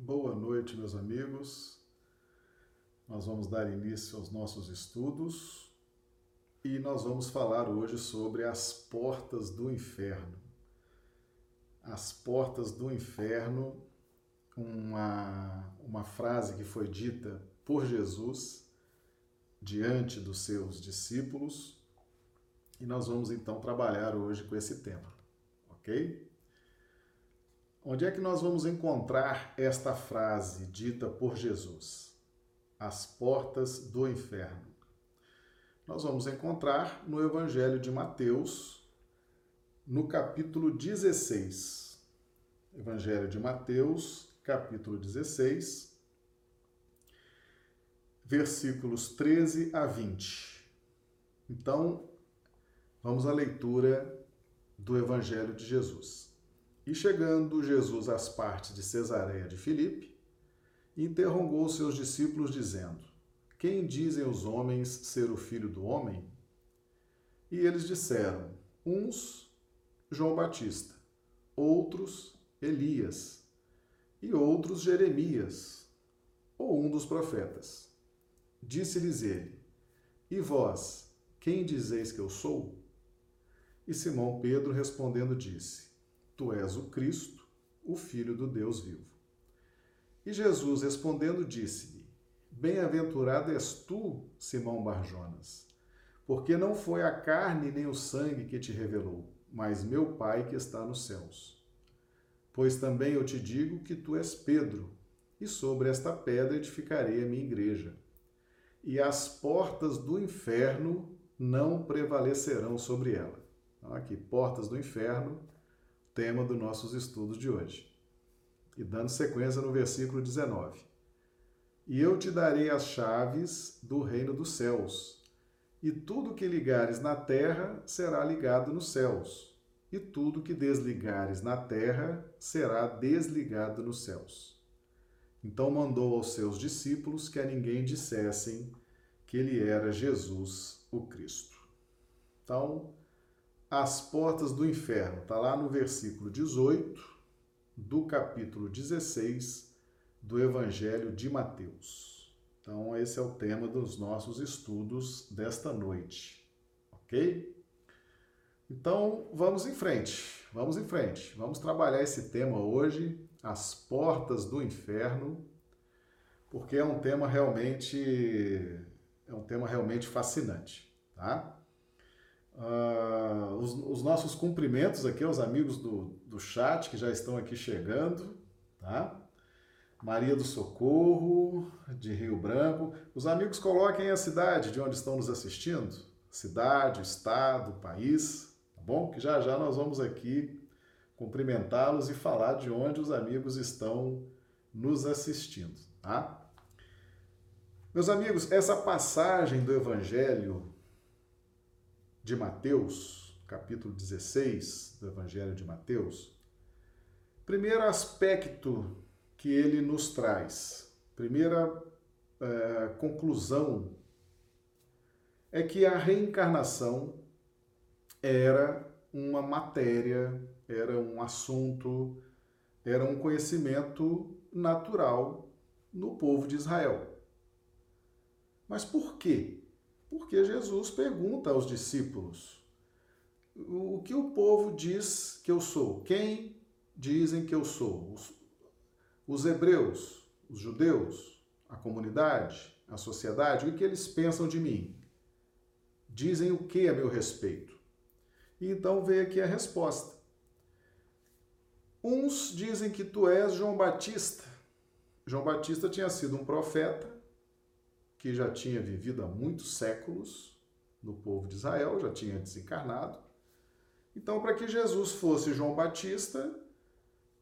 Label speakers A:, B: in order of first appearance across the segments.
A: Boa noite, meus amigos. Nós vamos dar início aos nossos estudos e nós vamos falar hoje sobre as portas do inferno. As portas do inferno, uma, uma frase que foi dita por Jesus diante dos seus discípulos, e nós vamos então trabalhar hoje com esse tema, ok? Onde é que nós vamos encontrar esta frase dita por Jesus? As portas do inferno. Nós vamos encontrar no Evangelho de Mateus, no capítulo 16. Evangelho de Mateus, capítulo 16, versículos 13 a 20. Então, vamos à leitura do Evangelho de Jesus. E chegando Jesus às partes de Cesareia de Filipe, interrogou seus discípulos, dizendo: Quem dizem os homens ser o filho do homem? E eles disseram: Uns, João Batista, outros, Elias, e outros, Jeremias, ou um dos profetas. Disse-lhes ele: E vós, quem dizeis que eu sou? E Simão Pedro respondendo disse: Tu és o Cristo, o Filho do Deus vivo. E Jesus respondendo disse-lhe: Bem-aventurado és tu, Simão Barjonas, porque não foi a carne nem o sangue que te revelou, mas meu Pai que está nos céus. Pois também eu te digo que tu és Pedro, e sobre esta pedra edificarei a minha igreja. E as portas do inferno não prevalecerão sobre ela. Então, aqui, portas do inferno tema dos nossos estudos de hoje. E dando sequência no versículo 19: E eu te darei as chaves do reino dos céus, e tudo que ligares na terra será ligado nos céus, e tudo que desligares na terra será desligado nos céus. Então mandou aos seus discípulos que a ninguém dissessem que ele era Jesus o Cristo. Então, as portas do inferno. Está lá no versículo 18 do capítulo 16 do Evangelho de Mateus. Então, esse é o tema dos nossos estudos desta noite, ok? Então, vamos em frente, vamos em frente. Vamos trabalhar esse tema hoje, as portas do inferno, porque é um tema realmente é um tema realmente fascinante, tá? Uh, os, os, nossos cumprimentos aqui aos amigos do, do chat que já estão aqui chegando, tá? Maria do Socorro, de Rio Branco. Os amigos coloquem a cidade de onde estão nos assistindo, cidade, estado, país, tá bom? Que já já nós vamos aqui cumprimentá-los e falar de onde os amigos estão nos assistindo, tá? Meus amigos, essa passagem do Evangelho de Mateus, capítulo 16 do Evangelho de Mateus, primeiro aspecto que ele nos traz, primeira é, conclusão, é que a reencarnação era uma matéria, era um assunto, era um conhecimento natural no povo de Israel. Mas por quê? Porque Jesus pergunta aos discípulos: o que o povo diz que eu sou? Quem dizem que eu sou? Os, os hebreus, os judeus, a comunidade, a sociedade, o que eles pensam de mim? Dizem o que a meu respeito? E então veio aqui a resposta. Uns dizem que tu és João Batista. João Batista tinha sido um profeta que já tinha vivido há muitos séculos no povo de Israel, já tinha desencarnado. Então, para que Jesus fosse João Batista,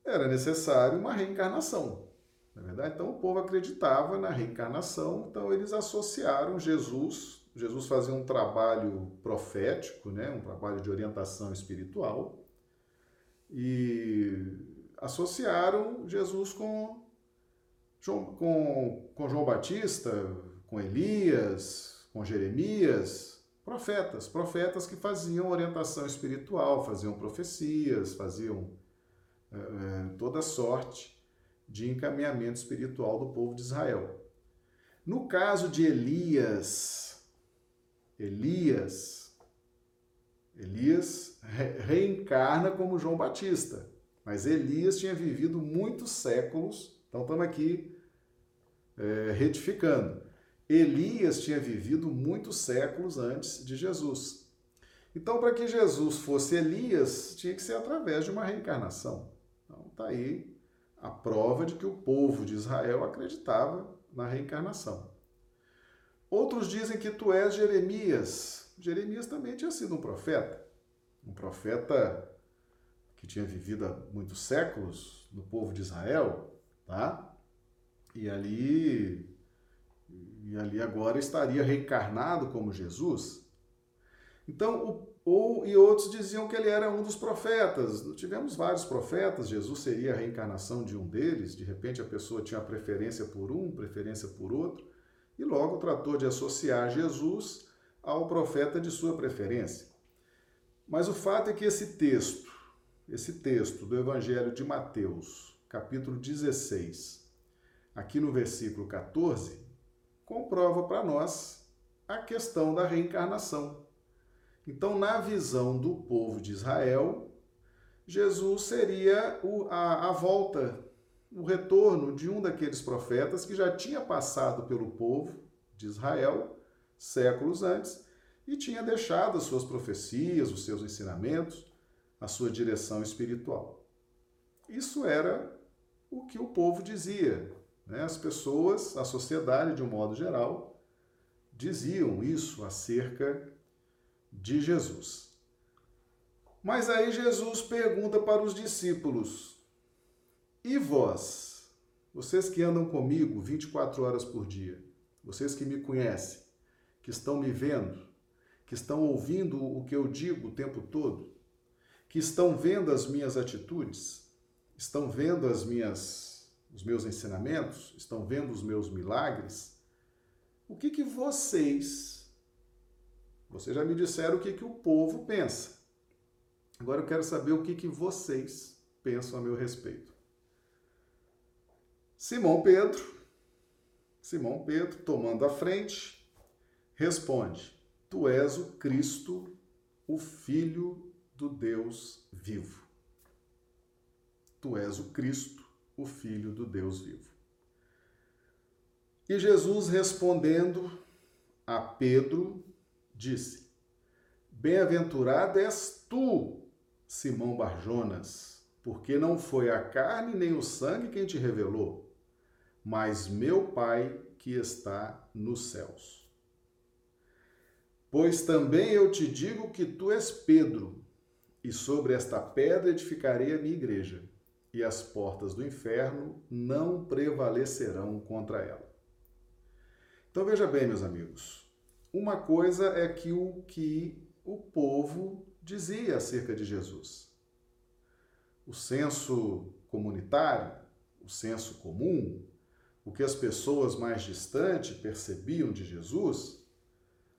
A: era necessário uma reencarnação. Na é verdade, então o povo acreditava na reencarnação, então eles associaram Jesus, Jesus fazia um trabalho profético, né, um trabalho de orientação espiritual, e associaram Jesus com João, com, com João Batista, com Elias, com Jeremias, profetas, profetas que faziam orientação espiritual, faziam profecias, faziam é, toda sorte de encaminhamento espiritual do povo de Israel. No caso de Elias, Elias, Elias reencarna como João Batista, mas Elias tinha vivido muitos séculos, então estamos aqui é, retificando. Elias tinha vivido muitos séculos antes de Jesus. Então, para que Jesus fosse Elias, tinha que ser através de uma reencarnação. Então, está aí a prova de que o povo de Israel acreditava na reencarnação. Outros dizem que tu és Jeremias. Jeremias também tinha sido um profeta, um profeta que tinha vivido há muitos séculos no povo de Israel, tá? E ali e ali agora estaria reencarnado como Jesus. Então, ou, e outros diziam que ele era um dos profetas. Tivemos vários profetas, Jesus seria a reencarnação de um deles. De repente, a pessoa tinha preferência por um, preferência por outro, e logo tratou de associar Jesus ao profeta de sua preferência. Mas o fato é que esse texto, esse texto do Evangelho de Mateus, capítulo 16, aqui no versículo 14, comprova para nós a questão da reencarnação. Então, na visão do povo de Israel, Jesus seria a volta, o retorno de um daqueles profetas que já tinha passado pelo povo de Israel séculos antes e tinha deixado as suas profecias, os seus ensinamentos, a sua direção espiritual. Isso era o que o povo dizia, né? As pessoas, a sociedade de um modo geral, diziam isso acerca de Jesus. Mas aí Jesus pergunta para os discípulos: E vós, vocês que andam comigo 24 horas por dia, vocês que me conhecem, que estão me vendo, que estão ouvindo o que eu digo o tempo todo, que estão vendo as minhas atitudes, estão vendo as minhas os meus ensinamentos, estão vendo os meus milagres, o que que vocês, vocês já me disseram o que que o povo pensa. Agora eu quero saber o que que vocês pensam a meu respeito. Simão Pedro, Simão Pedro, tomando a frente, responde: Tu és o Cristo, o Filho do Deus vivo. Tu és o Cristo, o Filho do Deus vivo. E Jesus respondendo a Pedro, disse: Bem-aventurado és tu, Simão Barjonas, porque não foi a carne nem o sangue quem te revelou, mas meu Pai que está nos céus. Pois também eu te digo que tu és Pedro, e sobre esta pedra edificarei a minha igreja e as portas do inferno não prevalecerão contra ela. Então veja bem, meus amigos, uma coisa é que o que o povo dizia acerca de Jesus. O senso comunitário, o senso comum, o que as pessoas mais distantes percebiam de Jesus,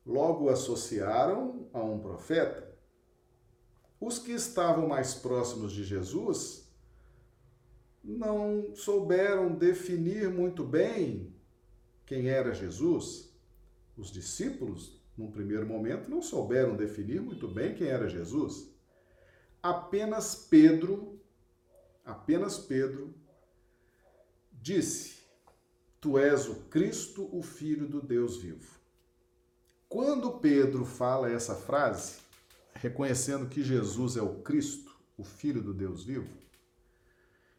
A: logo associaram a um profeta. Os que estavam mais próximos de Jesus não souberam definir muito bem quem era Jesus. Os discípulos, num primeiro momento, não souberam definir muito bem quem era Jesus. Apenas Pedro, apenas Pedro, disse: Tu és o Cristo, o Filho do Deus vivo. Quando Pedro fala essa frase, reconhecendo que Jesus é o Cristo, o Filho do Deus vivo,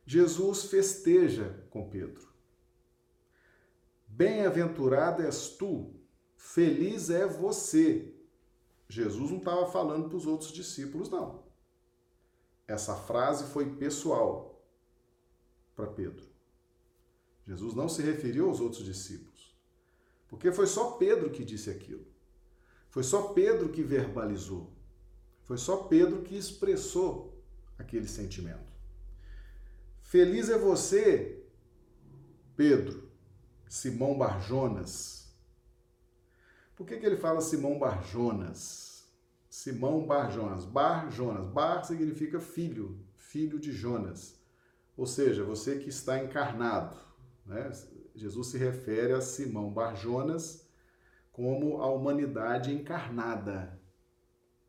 A: Jesus festeja com Pedro. Bem-aventurado és tu, feliz é você. Jesus não estava falando para os outros discípulos, não. Essa frase foi pessoal para Pedro. Jesus não se referiu aos outros discípulos, porque foi só Pedro que disse aquilo. Foi só Pedro que verbalizou. Foi só Pedro que expressou aquele sentimento. Feliz é você, Pedro, Simão Barjonas. Por que, que ele fala Simão Barjonas? Simão Barjonas. Bar Jonas. Bar significa filho, filho de Jonas. ou seja, você que está encarnado. Né? Jesus se refere a Simão Barjonas como a humanidade encarnada.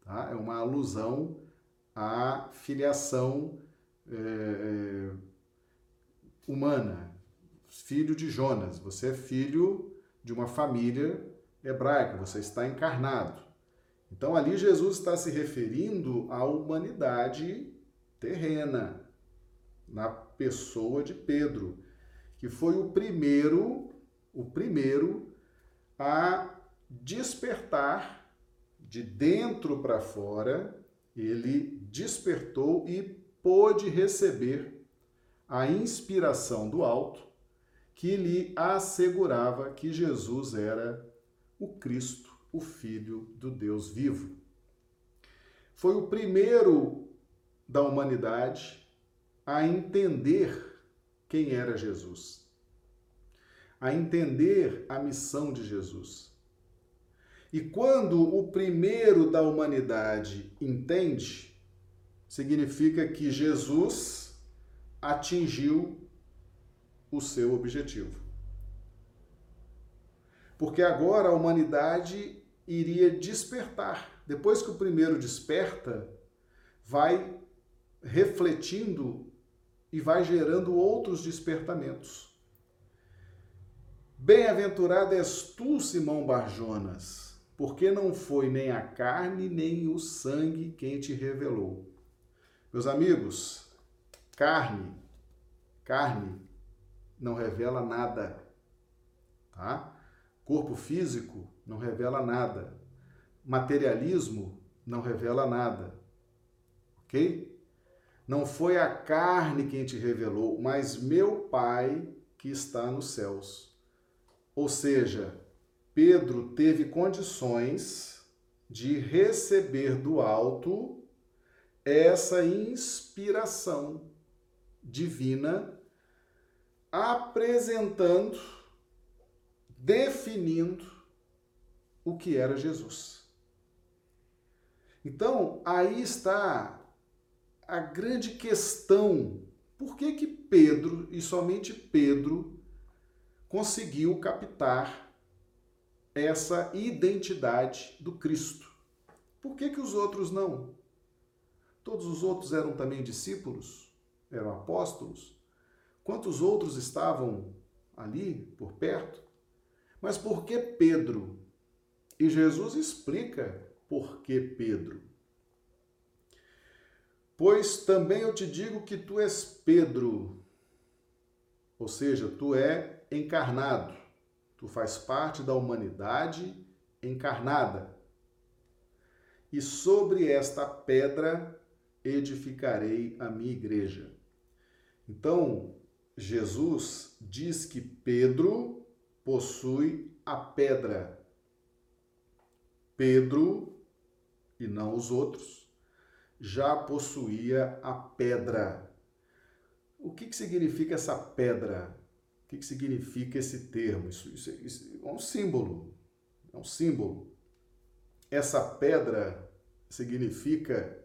A: Tá? É uma alusão à filiação é, é, humana. Filho de Jonas, você é filho de uma família hebraica, você está encarnado. Então ali Jesus está se referindo à humanidade terrena, na pessoa de Pedro, que foi o primeiro, o primeiro a despertar de dentro para fora, ele despertou e pôde receber a inspiração do alto que lhe assegurava que Jesus era o Cristo, o Filho do Deus vivo. Foi o primeiro da humanidade a entender quem era Jesus, a entender a missão de Jesus. E quando o primeiro da humanidade entende, significa que Jesus atingiu o seu objetivo. Porque agora a humanidade iria despertar. Depois que o primeiro desperta, vai refletindo e vai gerando outros despertamentos. Bem-aventurado és tu, Simão Barjonas, porque não foi nem a carne nem o sangue quem te revelou. Meus amigos, carne, carne não revela nada, tá? Corpo físico não revela nada. Materialismo não revela nada. OK? Não foi a carne quem te revelou, mas meu Pai que está nos céus. Ou seja, Pedro teve condições de receber do alto essa inspiração divina, apresentando, definindo o que era Jesus. Então, aí está a grande questão: por que que Pedro, e somente Pedro, conseguiu captar essa identidade do Cristo? Por que que os outros não? Todos os outros eram também discípulos, eram apóstolos. Quantos outros estavam ali por perto? Mas por que Pedro? E Jesus explica por que Pedro. Pois também eu te digo que tu és Pedro, ou seja, tu é encarnado, tu faz parte da humanidade encarnada. E sobre esta pedra edificarei a minha igreja. Então, Jesus diz que Pedro possui a pedra. Pedro, e não os outros, já possuía a pedra. O que, que significa essa pedra? O que, que significa esse termo? Isso, isso, isso é um símbolo. É um símbolo. Essa pedra significa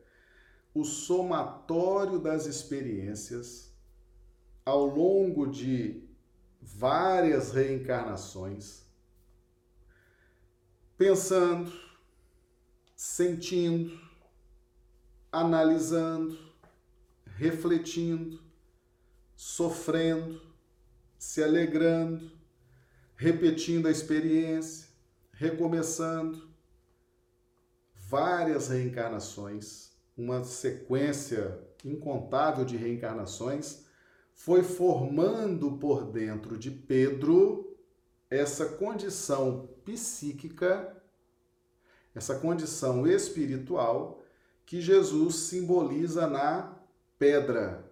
A: o somatório das experiências ao longo de várias reencarnações, pensando, sentindo, analisando, refletindo, sofrendo, se alegrando, repetindo a experiência, recomeçando. Várias reencarnações, uma sequência incontável de reencarnações, foi formando por dentro de Pedro essa condição psíquica, essa condição espiritual que Jesus simboliza na pedra.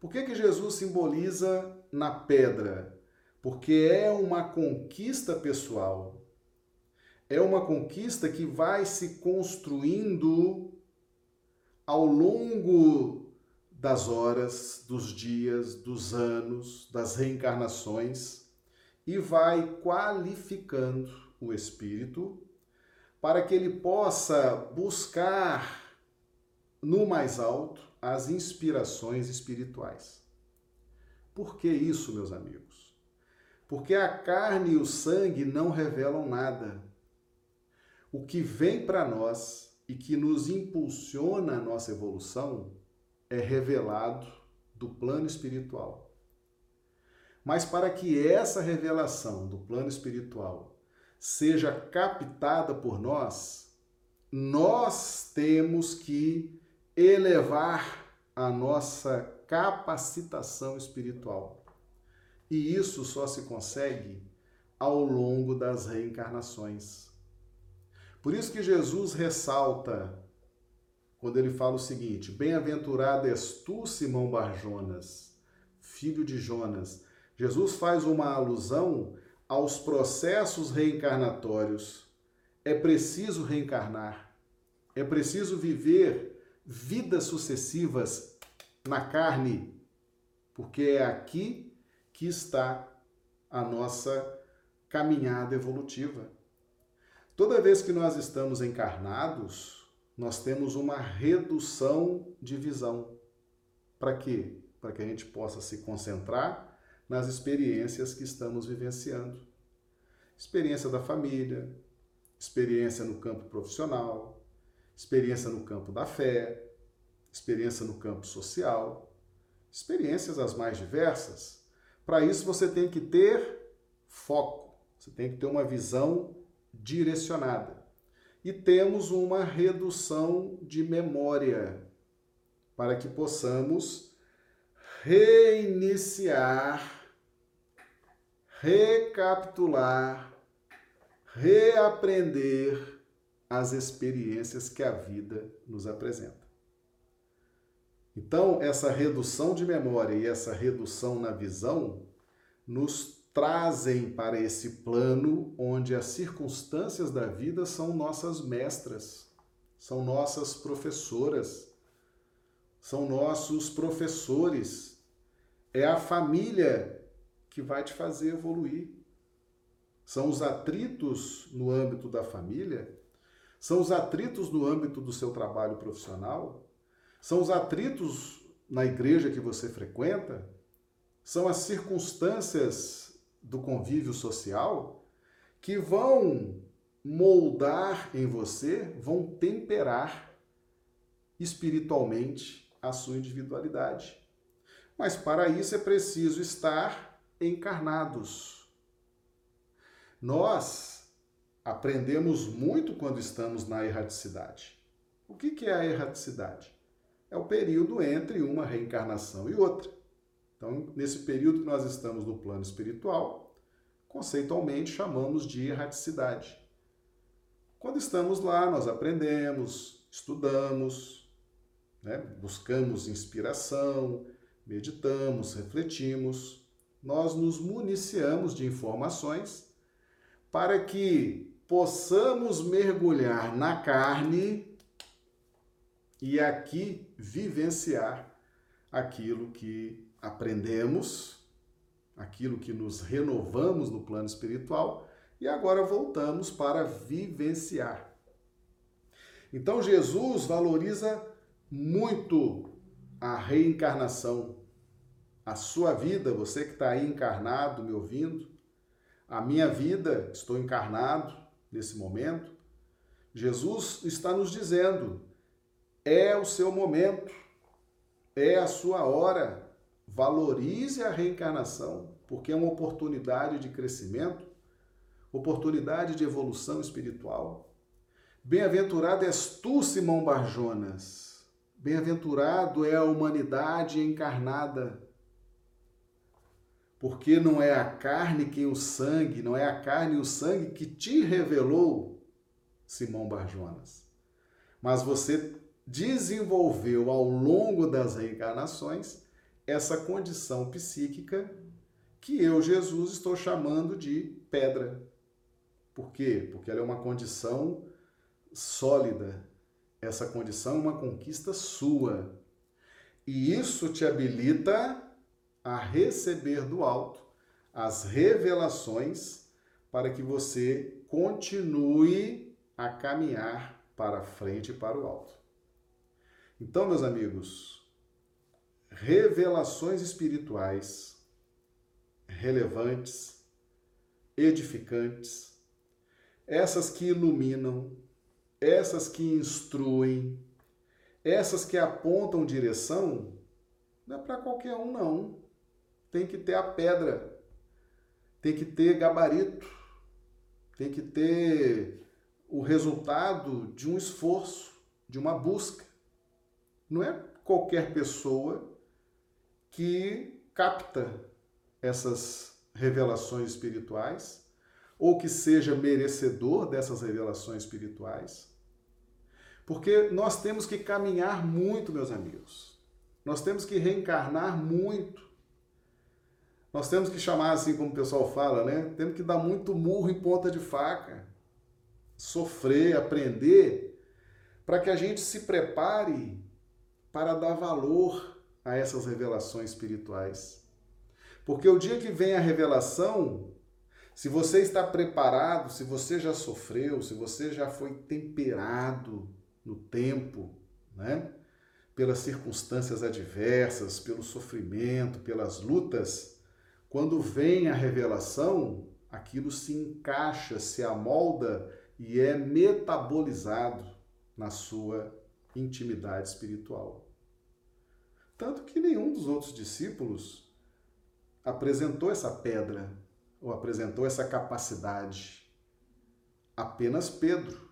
A: Por que, que Jesus simboliza na pedra? Porque é uma conquista pessoal. É uma conquista que vai se construindo ao longo das horas, dos dias, dos anos, das reencarnações e vai qualificando o espírito para que ele possa buscar no mais alto as inspirações espirituais. Por que isso, meus amigos? Porque a carne e o sangue não revelam nada. O que vem para nós e que nos impulsiona a nossa evolução é revelado do plano espiritual. Mas para que essa revelação do plano espiritual seja captada por nós, nós temos que elevar a nossa capacitação espiritual. E isso só se consegue ao longo das reencarnações. Por isso que Jesus ressalta quando ele fala o seguinte: Bem-aventurado és tu, Simão Barjonas, filho de Jonas. Jesus faz uma alusão aos processos reencarnatórios. É preciso reencarnar, é preciso viver vidas sucessivas na carne, porque é aqui que está a nossa caminhada evolutiva. Toda vez que nós estamos encarnados, nós temos uma redução de visão. Para quê? Para que a gente possa se concentrar nas experiências que estamos vivenciando. Experiência da família, experiência no campo profissional, experiência no campo da fé, experiência no campo social, experiências as mais diversas. Para isso você tem que ter foco, você tem que ter uma visão direcionada. E temos uma redução de memória para que possamos reiniciar, recapitular, reaprender as experiências que a vida nos apresenta. Então, essa redução de memória e essa redução na visão nos trazem para esse plano onde as circunstâncias da vida são nossas mestras, são nossas professoras, são nossos professores. É a família que vai te fazer evoluir. São os atritos no âmbito da família, são os atritos no âmbito do seu trabalho profissional, são os atritos na igreja que você frequenta, são as circunstâncias do convívio social que vão moldar em você, vão temperar espiritualmente a sua individualidade. Mas para isso é preciso estar encarnados. Nós aprendemos muito quando estamos na erraticidade. O que é a erraticidade? É o período entre uma reencarnação e outra. Então, nesse período que nós estamos no plano espiritual, conceitualmente chamamos de erraticidade. Quando estamos lá, nós aprendemos, estudamos, né? buscamos inspiração, meditamos, refletimos, nós nos municiamos de informações para que possamos mergulhar na carne e aqui vivenciar aquilo que aprendemos, aquilo que nos renovamos no plano espiritual e agora voltamos para vivenciar. Então Jesus valoriza muito a reencarnação. A sua vida, você que está aí encarnado, me ouvindo, a minha vida, estou encarnado nesse momento. Jesus está nos dizendo: é o seu momento, é a sua hora, valorize a reencarnação, porque é uma oportunidade de crescimento, oportunidade de evolução espiritual. Bem-aventurado és tu, Simão Barjonas. Bem-aventurado é a humanidade encarnada. Porque não é a carne que o sangue, não é a carne e o sangue que te revelou, Simão Barjonas. Mas você desenvolveu ao longo das reencarnações essa condição psíquica que eu, Jesus, estou chamando de pedra. Por quê? Porque ela é uma condição sólida. Essa condição é uma conquista sua. E isso te habilita a receber do alto as revelações para que você continue a caminhar para frente e para o alto. Então, meus amigos, revelações espirituais relevantes, edificantes, essas que iluminam, essas que instruem, essas que apontam direção, não é para qualquer um, não. Tem que ter a pedra, tem que ter gabarito, tem que ter o resultado de um esforço, de uma busca. Não é qualquer pessoa que capta essas revelações espirituais ou que seja merecedor dessas revelações espirituais. Porque nós temos que caminhar muito, meus amigos. Nós temos que reencarnar muito. Nós temos que chamar assim como o pessoal fala, né? Temos que dar muito murro em ponta de faca. Sofrer, aprender, para que a gente se prepare para dar valor a essas revelações espirituais. Porque o dia que vem a revelação, se você está preparado, se você já sofreu, se você já foi temperado no tempo, né? pelas circunstâncias adversas, pelo sofrimento, pelas lutas, quando vem a revelação, aquilo se encaixa, se amolda e é metabolizado na sua intimidade espiritual. Tanto que nenhum dos outros discípulos apresentou essa pedra ou apresentou essa capacidade. Apenas Pedro.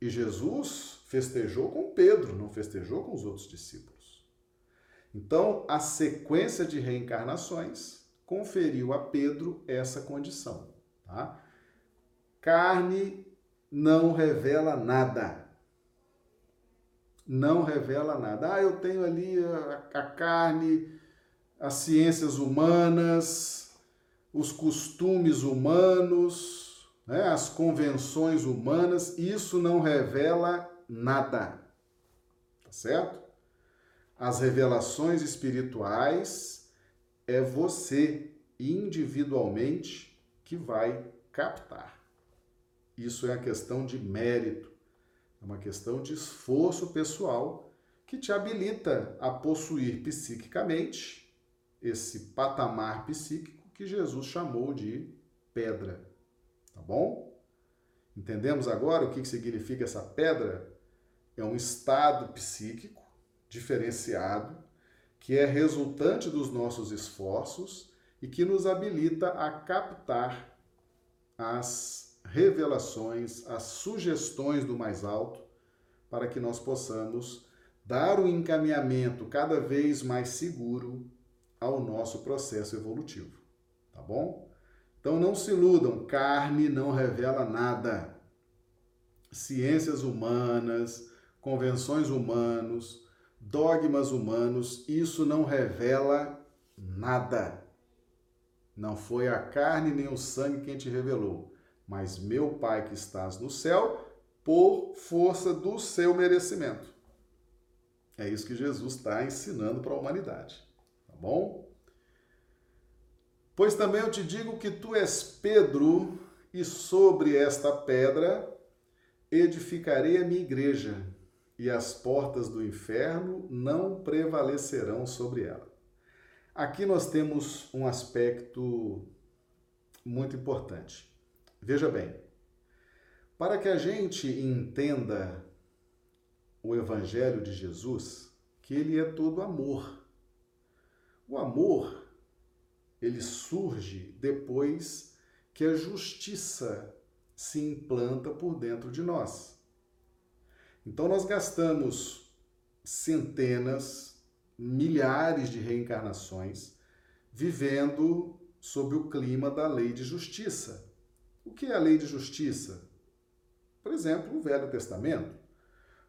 A: E Jesus festejou com Pedro, não festejou com os outros discípulos. Então, a sequência de reencarnações conferiu a Pedro essa condição. Tá? Carne não revela nada não revela nada. Ah, eu tenho ali a, a carne, as ciências humanas, os costumes humanos, né, as convenções humanas, isso não revela nada. Tá certo? As revelações espirituais é você individualmente que vai captar. Isso é a questão de mérito é uma questão de esforço pessoal que te habilita a possuir psiquicamente esse patamar psíquico que Jesus chamou de pedra. Tá bom? Entendemos agora o que significa essa pedra? É um estado psíquico diferenciado que é resultante dos nossos esforços e que nos habilita a captar as revelações, as sugestões do mais alto, para que nós possamos dar um encaminhamento cada vez mais seguro ao nosso processo evolutivo. Tá bom? Então não se iludam, carne não revela nada. Ciências humanas, convenções humanos, dogmas humanos, isso não revela nada. Não foi a carne nem o sangue quem te revelou mas meu Pai que estás no céu, por força do seu merecimento. É isso que Jesus está ensinando para a humanidade, tá bom? Pois também eu te digo que tu és Pedro, e sobre esta pedra edificarei a minha igreja, e as portas do inferno não prevalecerão sobre ela. Aqui nós temos um aspecto muito importante. Veja bem, para que a gente entenda o Evangelho de Jesus, que ele é todo amor. O amor, ele surge depois que a justiça se implanta por dentro de nós. Então nós gastamos centenas, milhares de reencarnações vivendo sob o clima da lei de justiça. O que é a lei de justiça? Por exemplo, o Velho Testamento.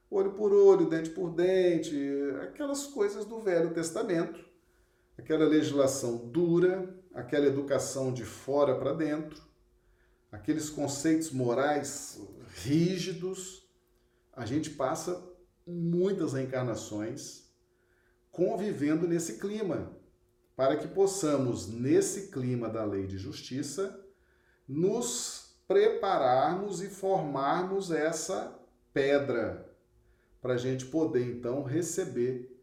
A: Olho por olho, dente por dente, aquelas coisas do Velho Testamento. Aquela legislação dura, aquela educação de fora para dentro, aqueles conceitos morais rígidos. A gente passa muitas reencarnações convivendo nesse clima, para que possamos, nesse clima da lei de justiça, nos prepararmos e formarmos essa pedra, para a gente poder então receber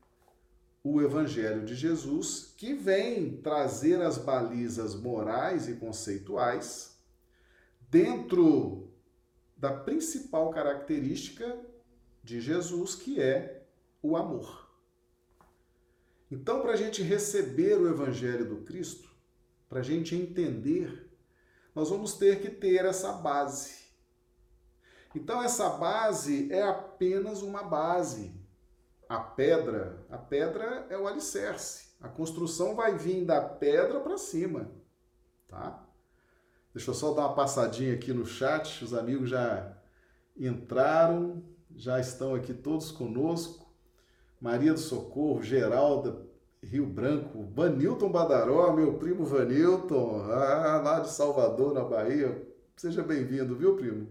A: o Evangelho de Jesus, que vem trazer as balizas morais e conceituais dentro da principal característica de Jesus, que é o amor. Então, para a gente receber o Evangelho do Cristo, para a gente entender, nós vamos ter que ter essa base. Então, essa base é apenas uma base. A pedra, a pedra é o alicerce. A construção vai vir da pedra para cima, tá? Deixa eu só dar uma passadinha aqui no chat, os amigos já entraram, já estão aqui todos conosco. Maria do Socorro, Geralda, Rio Branco, Vanilton Badaró, meu primo Vanilton, ah, lá de Salvador, na Bahia. Seja bem-vindo, viu, primo?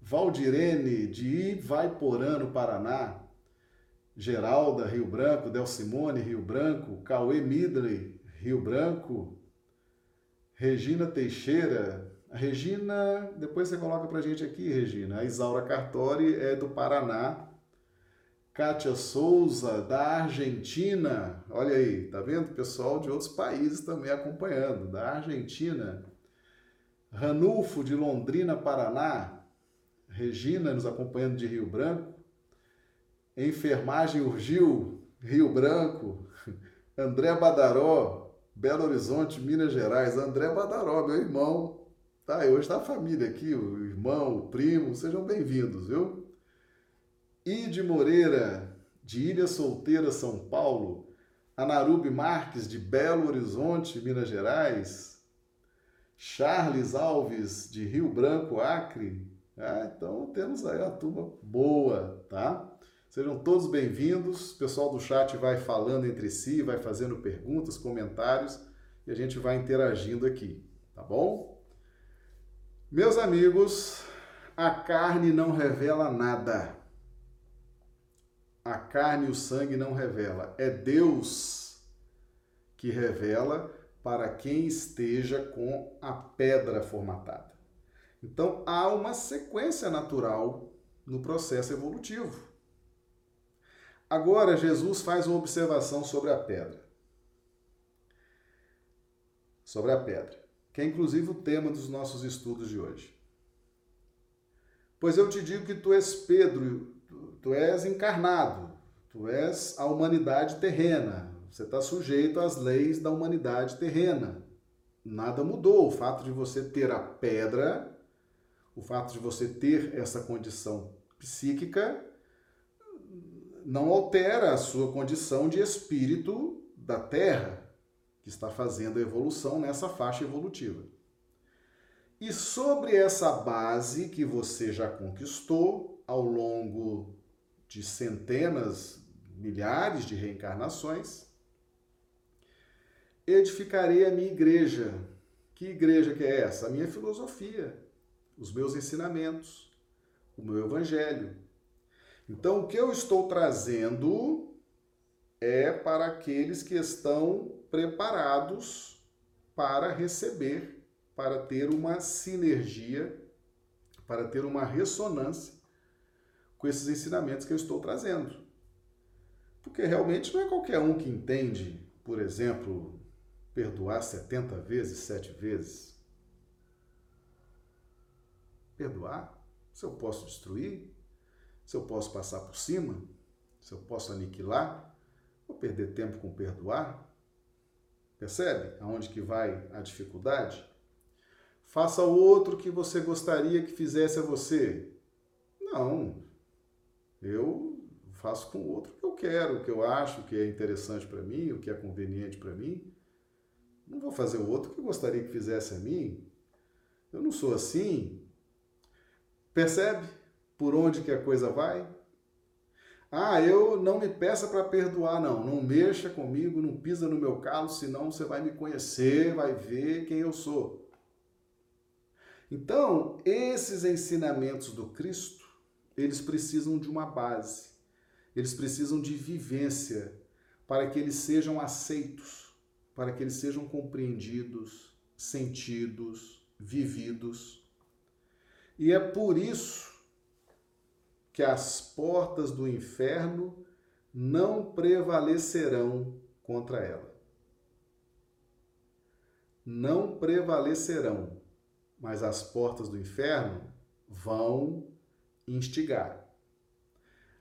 A: Valdirene, de Ivaiporã, no Paraná. Geralda, Rio Branco, Del Simone, Rio Branco, Cauê Midley, Rio Branco, Regina Teixeira. A Regina, depois você coloca pra gente aqui, Regina. A Isaura Cartori é do Paraná. Kátia Souza, da Argentina. Olha aí, tá vendo? Pessoal de outros países também acompanhando, da Argentina. Ranulfo, de Londrina, Paraná. Regina, nos acompanhando de Rio Branco. Enfermagem Urgil, Rio Branco. André Badaró, Belo Horizonte, Minas Gerais. André Badaró, meu irmão. Tá, hoje está a família aqui, o irmão, o primo. Sejam bem-vindos, viu? Ide Moreira, de Ilha Solteira, São Paulo, Anarube Marques, de Belo Horizonte, Minas Gerais, Charles Alves, de Rio Branco, Acre. Ah, então temos aí uma turma boa, tá? Sejam todos bem-vindos. O pessoal do chat vai falando entre si, vai fazendo perguntas, comentários e a gente vai interagindo aqui, tá bom? Meus amigos, a carne não revela nada a carne e o sangue não revela, é Deus que revela para quem esteja com a pedra formatada. Então há uma sequência natural no processo evolutivo. Agora Jesus faz uma observação sobre a pedra. Sobre a pedra, que é inclusive o tema dos nossos estudos de hoje. Pois eu te digo que tu és Pedro, tu és encarnado, tu és a humanidade terrena, você está sujeito às leis da humanidade terrena. Nada mudou. O fato de você ter a pedra, o fato de você ter essa condição psíquica, não altera a sua condição de espírito da Terra, que está fazendo a evolução nessa faixa evolutiva. E sobre essa base que você já conquistou ao longo de centenas, milhares de reencarnações, edificarei a minha igreja. Que igreja que é essa? A minha filosofia, os meus ensinamentos, o meu evangelho. Então, o que eu estou trazendo é para aqueles que estão preparados para receber, para ter uma sinergia, para ter uma ressonância com esses ensinamentos que eu estou trazendo. Porque realmente não é qualquer um que entende, por exemplo, perdoar 70 vezes, 7 vezes. Perdoar? Se eu posso destruir? Se eu posso passar por cima? Se eu posso aniquilar? Vou perder tempo com perdoar? Percebe aonde que vai a dificuldade? Faça o outro que você gostaria que fizesse a você. Não, eu faço com o outro o que eu quero, o que eu acho que é interessante para mim, o que é conveniente para mim. Não vou fazer o outro que eu gostaria que fizesse a mim. Eu não sou assim. Percebe por onde que a coisa vai? Ah, eu não me peça para perdoar, não. Não mexa comigo, não pisa no meu calo, senão você vai me conhecer, vai ver quem eu sou. Então, esses ensinamentos do Cristo eles precisam de uma base, eles precisam de vivência para que eles sejam aceitos, para que eles sejam compreendidos, sentidos, vividos. E é por isso que as portas do inferno não prevalecerão contra ela. Não prevalecerão, mas as portas do inferno vão instigar.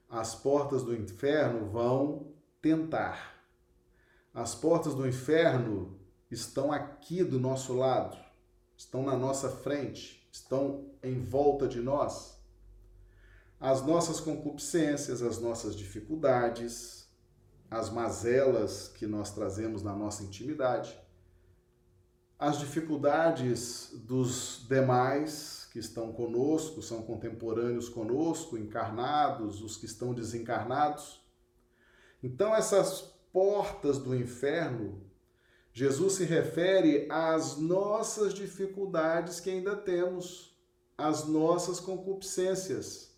A: As portas do inferno vão tentar. As portas do inferno estão aqui do nosso lado, estão na nossa frente, estão em volta de nós. As nossas concupiscências, as nossas dificuldades, as mazelas que nós trazemos na nossa intimidade, as dificuldades dos demais que estão conosco, são contemporâneos conosco, encarnados, os que estão desencarnados. Então, essas portas do inferno, Jesus se refere às nossas dificuldades que ainda temos, às nossas concupiscências,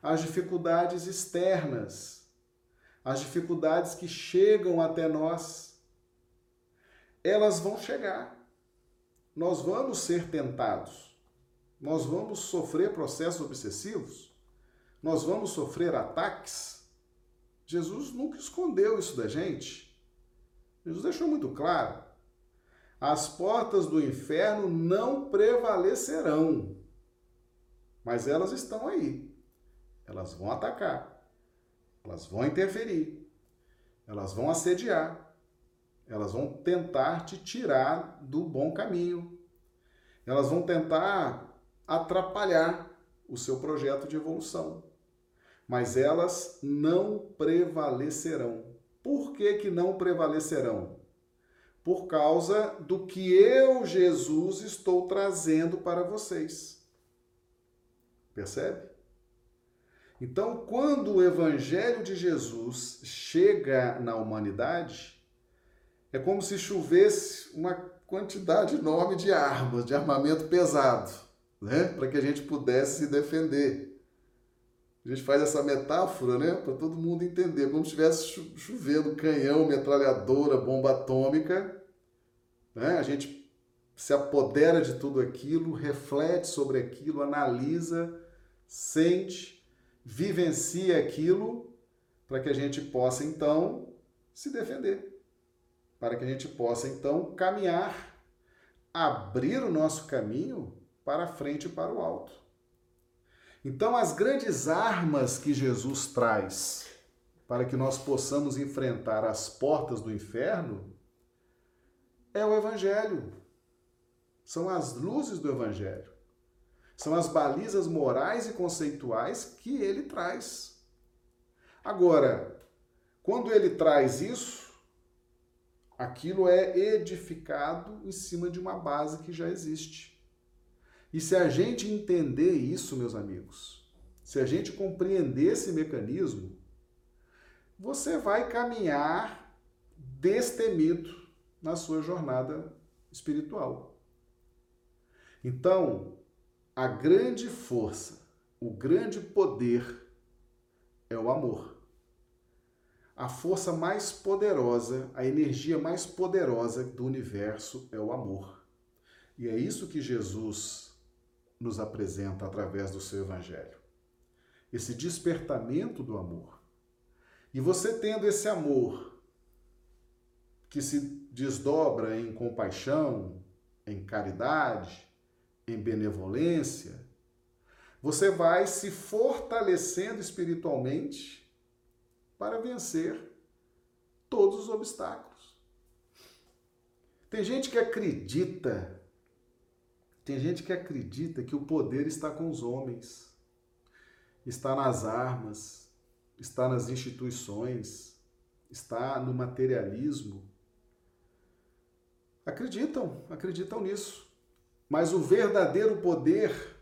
A: às dificuldades externas, às dificuldades que chegam até nós. Elas vão chegar. Nós vamos ser tentados. Nós vamos sofrer processos obsessivos. Nós vamos sofrer ataques. Jesus nunca escondeu isso da gente. Jesus deixou muito claro: as portas do inferno não prevalecerão, mas elas estão aí. Elas vão atacar, elas vão interferir, elas vão assediar, elas vão tentar te tirar do bom caminho, elas vão tentar atrapalhar o seu projeto de evolução, mas elas não prevalecerão. Por que, que não prevalecerão? Por causa do que eu, Jesus, estou trazendo para vocês. Percebe? Então, quando o Evangelho de Jesus chega na humanidade, é como se chovesse uma quantidade enorme de armas, de armamento pesado, né? para que a gente pudesse se defender. A gente faz essa metáfora, né, para todo mundo entender, como se estivesse chovendo canhão, metralhadora, bomba atômica, né? A gente se apodera de tudo aquilo, reflete sobre aquilo, analisa, sente, vivencia aquilo, para que a gente possa então se defender, para que a gente possa então caminhar, abrir o nosso caminho para frente e para o alto. Então, as grandes armas que Jesus traz para que nós possamos enfrentar as portas do inferno é o Evangelho. São as luzes do Evangelho. São as balizas morais e conceituais que ele traz. Agora, quando ele traz isso, aquilo é edificado em cima de uma base que já existe. E se a gente entender isso, meus amigos, se a gente compreender esse mecanismo, você vai caminhar destemido na sua jornada espiritual. Então, a grande força, o grande poder é o amor. A força mais poderosa, a energia mais poderosa do universo é o amor. E é isso que Jesus nos apresenta através do seu Evangelho. Esse despertamento do amor. E você tendo esse amor que se desdobra em compaixão, em caridade, em benevolência, você vai se fortalecendo espiritualmente para vencer todos os obstáculos. Tem gente que acredita tem gente que acredita que o poder está com os homens, está nas armas, está nas instituições, está no materialismo. Acreditam, acreditam nisso. Mas o verdadeiro poder,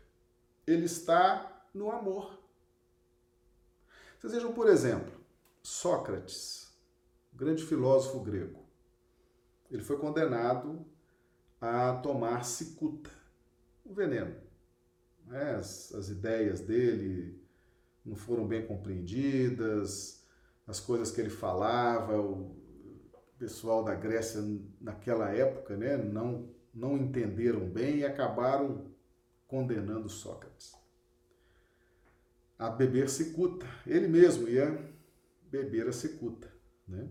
A: ele está no amor. Vocês vejam, por exemplo, Sócrates, grande filósofo grego. Ele foi condenado a tomar cicuta o veneno. Né? As, as ideias dele não foram bem compreendidas, as coisas que ele falava, o pessoal da Grécia naquela época né, não, não entenderam bem e acabaram condenando Sócrates a beber cicuta. Ele mesmo ia beber a cicuta, né?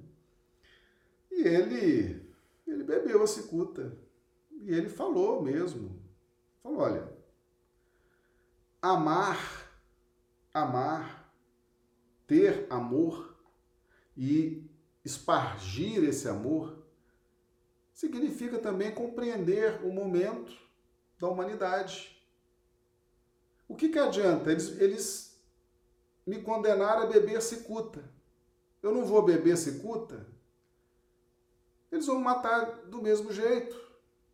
A: E ele, ele bebeu a cicuta. E ele falou mesmo. Falou, olha, amar, amar, ter amor e espargir esse amor significa também compreender o momento da humanidade. O que, que adianta? Eles, eles me condenaram a beber cicuta. Eu não vou beber cicuta? Eles vão me matar do mesmo jeito,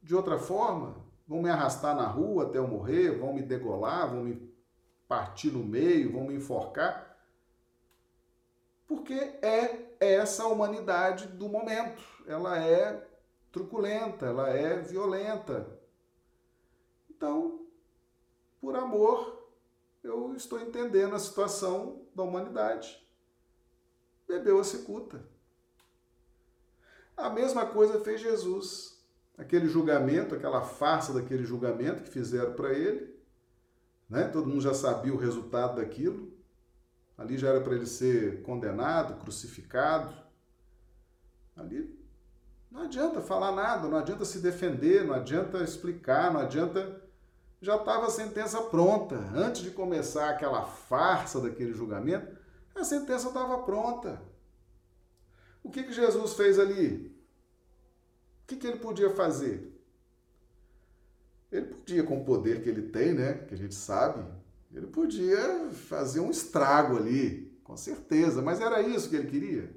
A: de outra forma. Vão me arrastar na rua até eu morrer, vão me degolar, vão me partir no meio, vão me enforcar. Porque é essa a humanidade do momento. Ela é truculenta, ela é violenta. Então, por amor, eu estou entendendo a situação da humanidade. Bebeu a cicuta. A mesma coisa fez Jesus. Aquele julgamento, aquela farsa daquele julgamento que fizeram para ele, né? Todo mundo já sabia o resultado daquilo. Ali já era para ele ser condenado, crucificado. Ali não adianta falar nada, não adianta se defender, não adianta explicar, não adianta. Já estava a sentença pronta. Antes de começar aquela farsa daquele julgamento, a sentença estava pronta. O que, que Jesus fez ali? O que, que ele podia fazer? Ele podia, com o poder que ele tem, né? Que a gente sabe, ele podia fazer um estrago ali, com certeza. Mas era isso que ele queria?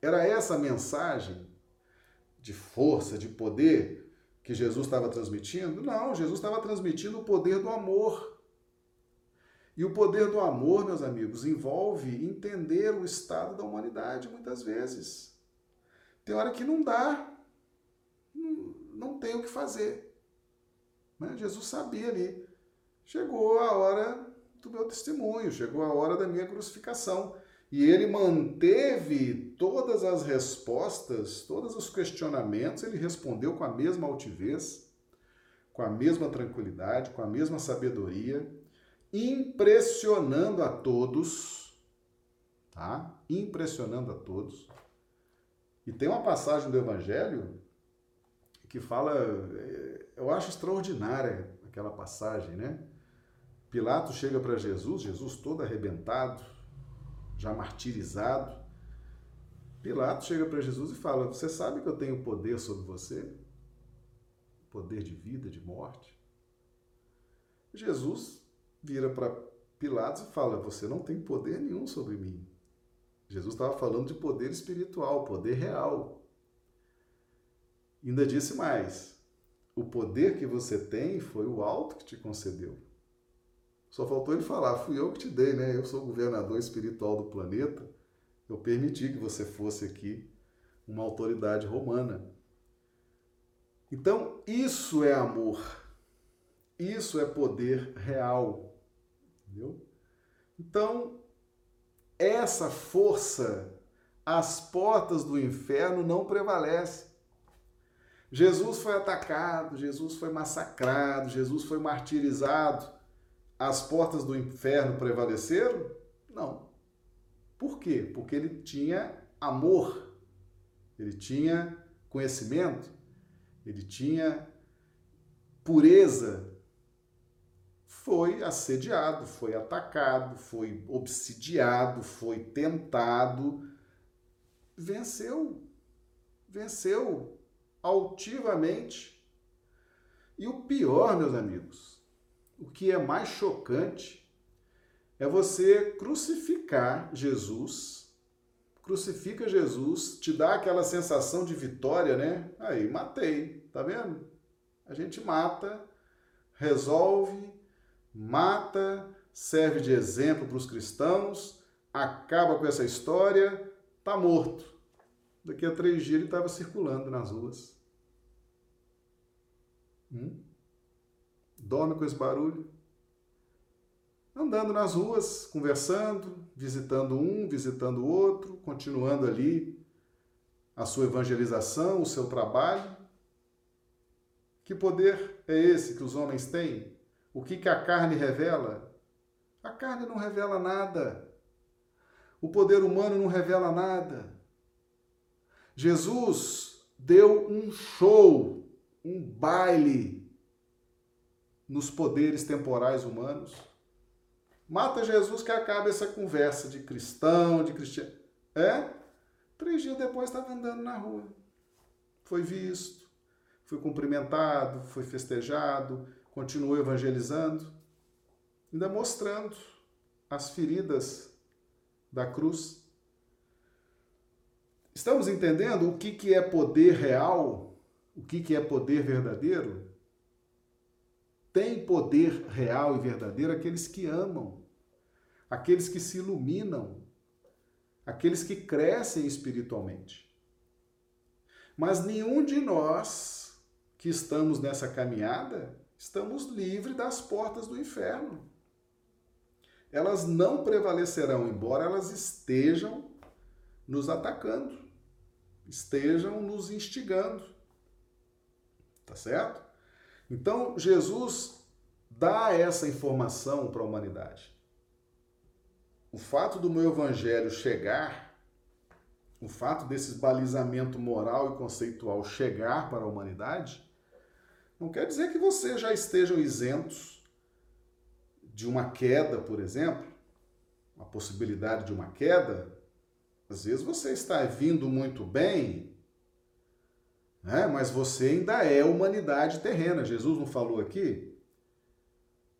A: Era essa mensagem de força, de poder que Jesus estava transmitindo? Não, Jesus estava transmitindo o poder do amor. E o poder do amor, meus amigos, envolve entender o estado da humanidade muitas vezes. Tem hora que não dá, não, tem o que fazer. Né? Jesus sabia ali. Chegou a hora do meu testemunho, chegou a hora da minha crucificação. E ele manteve todas as respostas, todos os questionamentos, ele respondeu com a mesma altivez, com a mesma tranquilidade, com a mesma sabedoria, impressionando a todos, tá? Impressionando a todos. E tem uma passagem do Evangelho que fala, é, eu acho extraordinária aquela passagem, né? Pilatos chega para Jesus, Jesus todo arrebentado, já martirizado. Pilatos chega para Jesus e fala: Você sabe que eu tenho poder sobre você? Poder de vida, de morte? Jesus vira para Pilatos e fala: Você não tem poder nenhum sobre mim. Jesus estava falando de poder espiritual, poder real. Ainda disse mais: O poder que você tem foi o alto que te concedeu. Só faltou ele falar, fui eu que te dei, né? Eu sou o governador espiritual do planeta. Eu permiti que você fosse aqui uma autoridade romana. Então, isso é amor. Isso é poder real. Entendeu? Então, essa força às portas do inferno não prevalece. Jesus foi atacado, Jesus foi massacrado, Jesus foi martirizado as portas do inferno prevaleceram? Não. Por quê? Porque ele tinha amor, ele tinha conhecimento, ele tinha pureza. Foi assediado, foi atacado, foi obsidiado, foi tentado, venceu. Venceu altivamente. E o pior, meus amigos, o que é mais chocante é você crucificar Jesus, crucifica Jesus, te dá aquela sensação de vitória, né? Aí, matei, tá vendo? A gente mata, resolve, mata, serve de exemplo para os cristãos, acaba com essa história, tá morto. Daqui a três dias ele estava circulando nas ruas. Hum? dorme com esse barulho. Andando nas ruas, conversando, visitando um, visitando o outro, continuando ali a sua evangelização, o seu trabalho. Que poder é esse que os homens têm? O que, que a carne revela? A carne não revela nada. O poder humano não revela nada. Jesus deu um show, um baile nos poderes temporais humanos. Mata Jesus que acaba essa conversa de cristão, de cristiano. É? Três dias depois estava andando na rua. Foi visto, foi cumprimentado, foi festejado, continuou evangelizando, ainda mostrando as feridas da cruz. Estamos entendendo o que, que é poder real? O que, que é poder verdadeiro? Tem poder real e verdadeiro aqueles que amam, aqueles que se iluminam, aqueles que crescem espiritualmente. Mas nenhum de nós que estamos nessa caminhada estamos livres das portas do inferno. Elas não prevalecerão, embora elas estejam nos atacando, estejam nos instigando. Tá certo? Então, Jesus dá essa informação para a humanidade. O fato do meu evangelho chegar, o fato desse balizamento moral e conceitual chegar para a humanidade, não quer dizer que vocês já estejam isentos de uma queda, por exemplo, a possibilidade de uma queda. Às vezes você está vindo muito bem, né? mas você ainda é humanidade terrena. Jesus não falou aqui?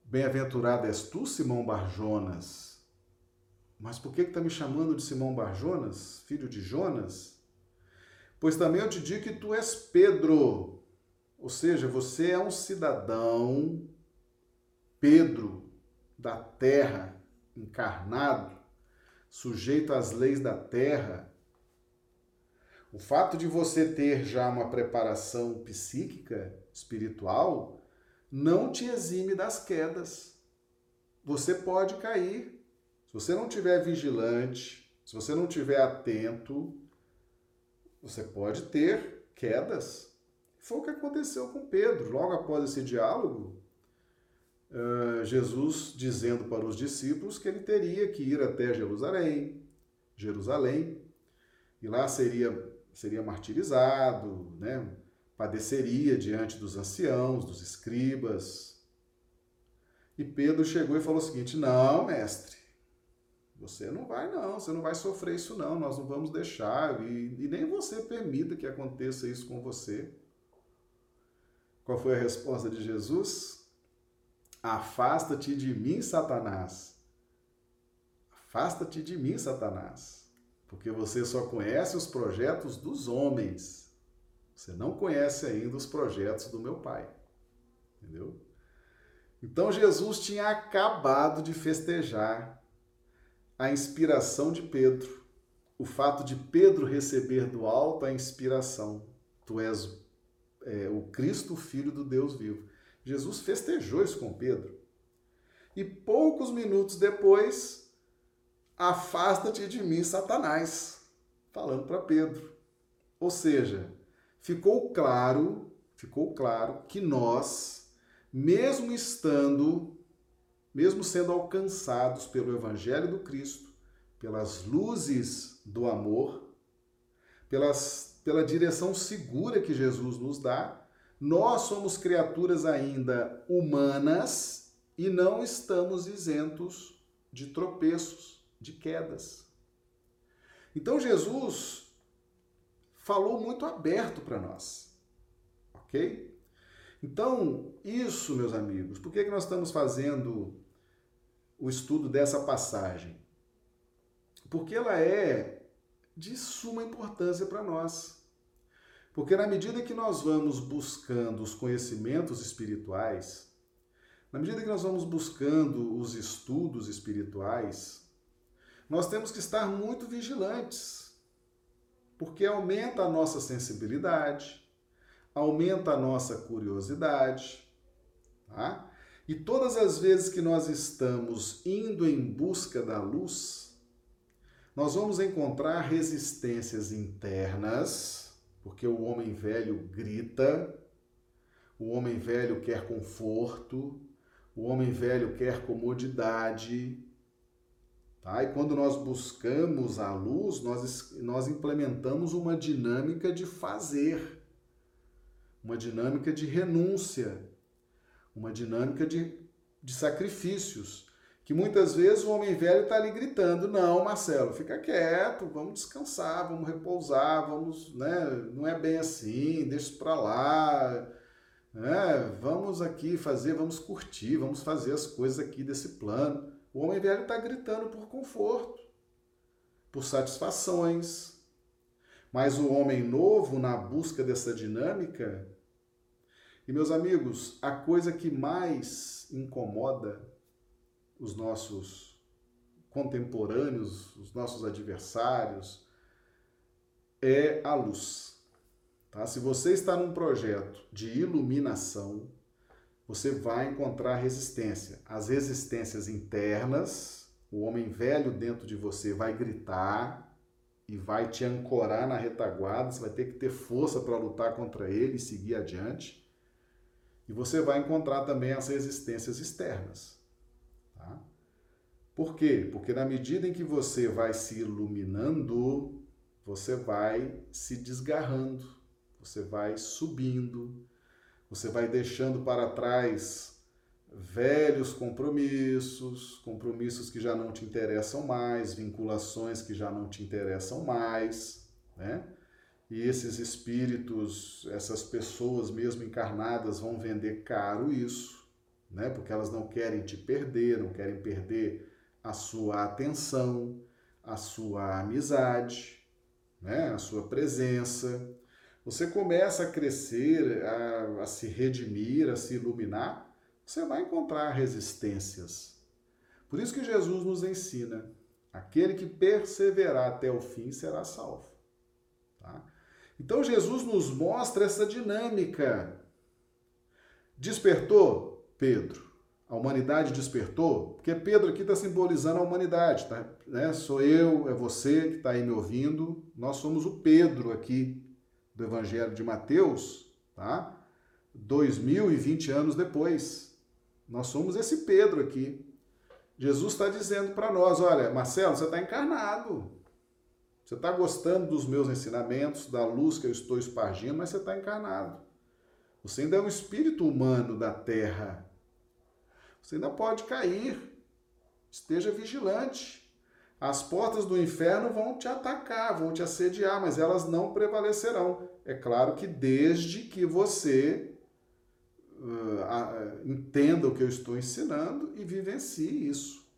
A: Bem-aventurado és tu, Simão Barjonas. Mas por que está me chamando de Simão Barjonas, filho de Jonas? Pois também eu te digo que tu és Pedro, ou seja, você é um cidadão Pedro da terra, encarnado, sujeito às leis da terra. O fato de você ter já uma preparação psíquica, espiritual, não te exime das quedas. Você pode cair. Se você não tiver vigilante, se você não tiver atento, você pode ter quedas. Foi o que aconteceu com Pedro. Logo após esse diálogo, uh, Jesus dizendo para os discípulos que ele teria que ir até Jerusalém, Jerusalém, e lá seria, seria martirizado, né? padeceria diante dos anciãos, dos escribas. E Pedro chegou e falou o seguinte: Não, mestre, você não vai, não, você não vai sofrer isso, não, nós não vamos deixar, e, e nem você permita que aconteça isso com você. Qual foi a resposta de Jesus? Afasta-te de mim, Satanás. Afasta-te de mim, Satanás. Porque você só conhece os projetos dos homens. Você não conhece ainda os projetos do meu Pai. Entendeu? Então Jesus tinha acabado de festejar a inspiração de Pedro, o fato de Pedro receber do alto a inspiração. Tu és é, o Cristo, Filho do Deus vivo. Jesus festejou isso com Pedro. E poucos minutos depois, afasta-te de mim, Satanás, falando para Pedro. Ou seja, ficou claro, ficou claro que nós, mesmo estando, mesmo sendo alcançados pelo evangelho do Cristo, pelas luzes do amor, pelas pela direção segura que Jesus nos dá, nós somos criaturas ainda humanas e não estamos isentos de tropeços, de quedas. Então Jesus falou muito aberto para nós, ok? Então, isso, meus amigos, por que, que nós estamos fazendo o estudo dessa passagem? Porque ela é de suma importância para nós. Porque na medida que nós vamos buscando os conhecimentos espirituais, na medida que nós vamos buscando os estudos espirituais, nós temos que estar muito vigilantes, porque aumenta a nossa sensibilidade, aumenta a nossa curiosidade, tá? E todas as vezes que nós estamos indo em busca da luz, nós vamos encontrar resistências internas, porque o homem velho grita, o homem velho quer conforto, o homem velho quer comodidade. Tá? E quando nós buscamos a luz, nós, nós implementamos uma dinâmica de fazer, uma dinâmica de renúncia, uma dinâmica de, de sacrifícios. Que muitas vezes o homem velho está ali gritando: Não, Marcelo, fica quieto, vamos descansar, vamos repousar, vamos, né? Não é bem assim, deixa para lá. Né? Vamos aqui fazer, vamos curtir, vamos fazer as coisas aqui desse plano. O homem velho está gritando por conforto, por satisfações. Mas o homem novo, na busca dessa dinâmica, e meus amigos, a coisa que mais incomoda os nossos contemporâneos, os nossos adversários, é a luz. Tá? Se você está num projeto de iluminação, você vai encontrar resistência. As resistências internas, o homem velho dentro de você vai gritar e vai te ancorar na retaguarda, você vai ter que ter força para lutar contra ele e seguir adiante. E você vai encontrar também as resistências externas. Por quê? Porque na medida em que você vai se iluminando, você vai se desgarrando, você vai subindo, você vai deixando para trás velhos compromissos, compromissos que já não te interessam mais, vinculações que já não te interessam mais, né? E esses espíritos, essas pessoas mesmo encarnadas vão vender caro isso, né? Porque elas não querem te perder, não querem perder a sua atenção, a sua amizade, né? A sua presença você começa a crescer, a, a se redimir, a se iluminar, você vai encontrar resistências. Por isso que Jesus nos ensina: aquele que perseverar até o fim será salvo. Tá? Então Jesus nos mostra essa dinâmica. Despertou Pedro. A humanidade despertou, porque Pedro aqui está simbolizando a humanidade, tá? Né? Sou eu, é você que está aí me ouvindo. Nós somos o Pedro aqui do Evangelho de Mateus, tá? 2020 anos depois. Nós somos esse Pedro aqui. Jesus está dizendo para nós: olha, Marcelo, você está encarnado. Você está gostando dos meus ensinamentos, da luz que eu estou espargindo, mas você está encarnado. Você ainda é um espírito humano da terra. Você ainda pode cair. Esteja vigilante. As portas do inferno vão te atacar, vão te assediar, mas elas não prevalecerão. É claro que desde que você uh, entenda o que eu estou ensinando e vivencie isso.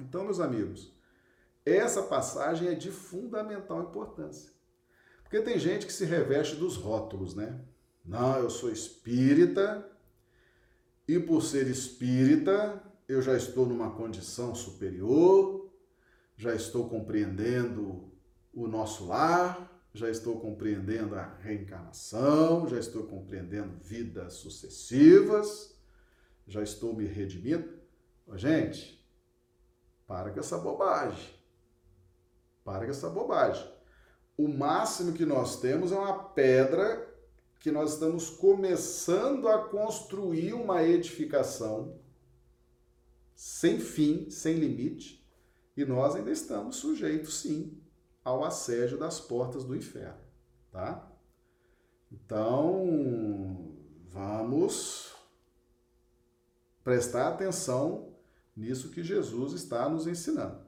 A: Então, meus amigos, essa passagem é de fundamental importância. Porque tem gente que se reveste dos rótulos, né? Não, eu sou espírita e por ser espírita eu já estou numa condição superior, já estou compreendendo o nosso lar, já estou compreendendo a reencarnação, já estou compreendendo vidas sucessivas, já estou me redimindo. Gente, para com essa bobagem. Para com essa bobagem. O máximo que nós temos é uma pedra que nós estamos começando a construir uma edificação sem fim, sem limite, e nós ainda estamos sujeitos, sim, ao assédio das portas do inferno, tá? Então, vamos prestar atenção nisso que Jesus está nos ensinando.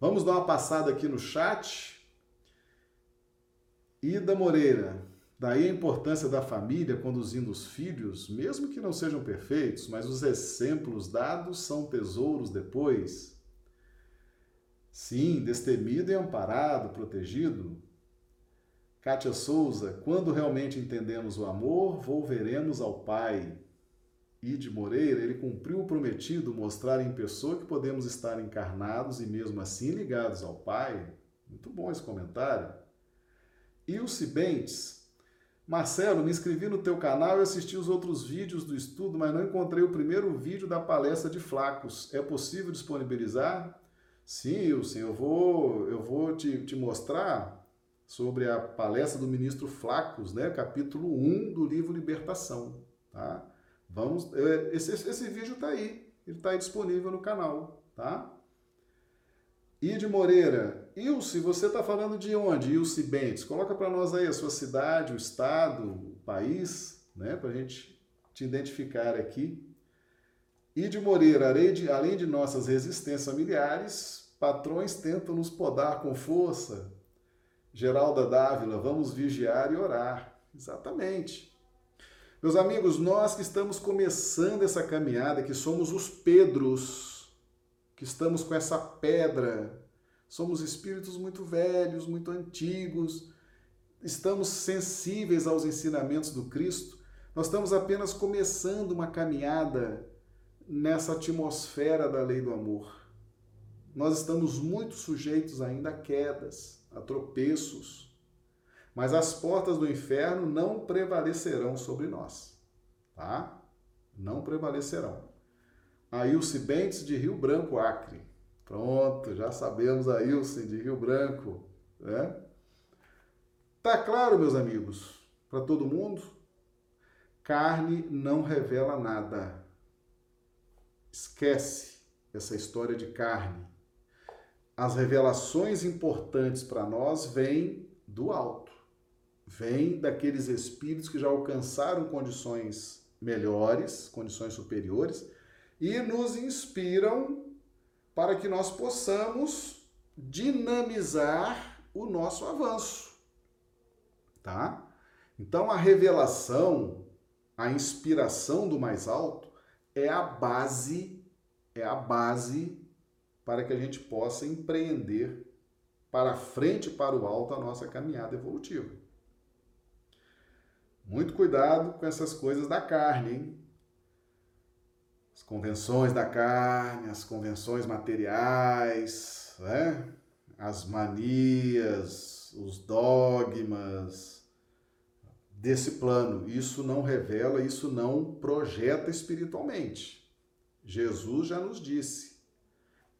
A: Vamos dar uma passada aqui no chat. Ida Moreira, Daí a importância da família conduzindo os filhos, mesmo que não sejam perfeitos, mas os exemplos dados são tesouros depois. Sim, destemido e amparado, protegido. Kátia Souza, quando realmente entendemos o amor, volveremos ao Pai. Ide Moreira, ele cumpriu o prometido, mostrar em pessoa que podemos estar encarnados e mesmo assim ligados ao Pai. Muito bom esse comentário. Ilse Bentes, Marcelo, me inscrevi no teu canal e assisti os outros vídeos do estudo, mas não encontrei o primeiro vídeo da palestra de Flacos. É possível disponibilizar? Sim, sim, eu vou, eu vou te, te mostrar sobre a palestra do ministro Flacos, né? capítulo 1 do livro Libertação. Tá? Vamos, é, esse, esse vídeo está aí, ele está disponível no canal. Tá? Ide Moreira, Ilse, você está falando de onde? Ilse Bentes, coloca para nós aí a sua cidade, o estado, o país, né, para a gente te identificar aqui. Ide Moreira, além de nossas resistências familiares, patrões tentam nos podar com força. Geralda Dávila, vamos vigiar e orar. Exatamente. Meus amigos, nós que estamos começando essa caminhada, que somos os Pedros, que estamos com essa pedra, somos espíritos muito velhos, muito antigos, estamos sensíveis aos ensinamentos do Cristo, nós estamos apenas começando uma caminhada nessa atmosfera da lei do amor. Nós estamos muito sujeitos ainda a quedas, a tropeços mas as portas do inferno não prevalecerão sobre nós, tá? Não prevalecerão. Ailce Bentes de Rio Branco, Acre. Pronto, já sabemos a Ailce de Rio Branco, né? Tá claro, meus amigos, para todo mundo? Carne não revela nada. Esquece essa história de carne. As revelações importantes para nós vêm do alto vem daqueles espíritos que já alcançaram condições melhores, condições superiores, e nos inspiram para que nós possamos dinamizar o nosso avanço. Tá? Então a revelação, a inspiração do mais alto é a base, é a base para que a gente possa empreender para frente, para o alto a nossa caminhada evolutiva. Muito cuidado com essas coisas da carne, hein? As convenções da carne, as convenções materiais, né? as manias, os dogmas desse plano. Isso não revela, isso não projeta espiritualmente. Jesus já nos disse: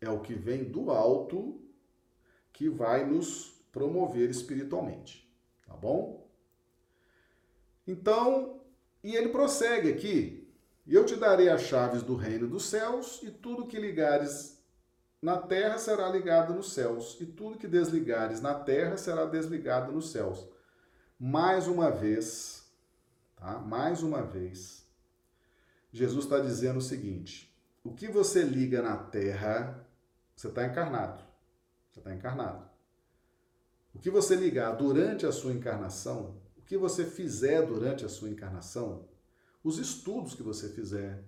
A: é o que vem do alto que vai nos promover espiritualmente. Tá bom? Então, e ele prossegue aqui: E eu te darei as chaves do reino dos céus, e tudo que ligares na terra será ligado nos céus, e tudo que desligares na terra será desligado nos céus. Mais uma vez, tá? Mais uma vez, Jesus está dizendo o seguinte: o que você liga na terra, você está encarnado. Você está encarnado. O que você ligar durante a sua encarnação, o que você fizer durante a sua encarnação, os estudos que você fizer,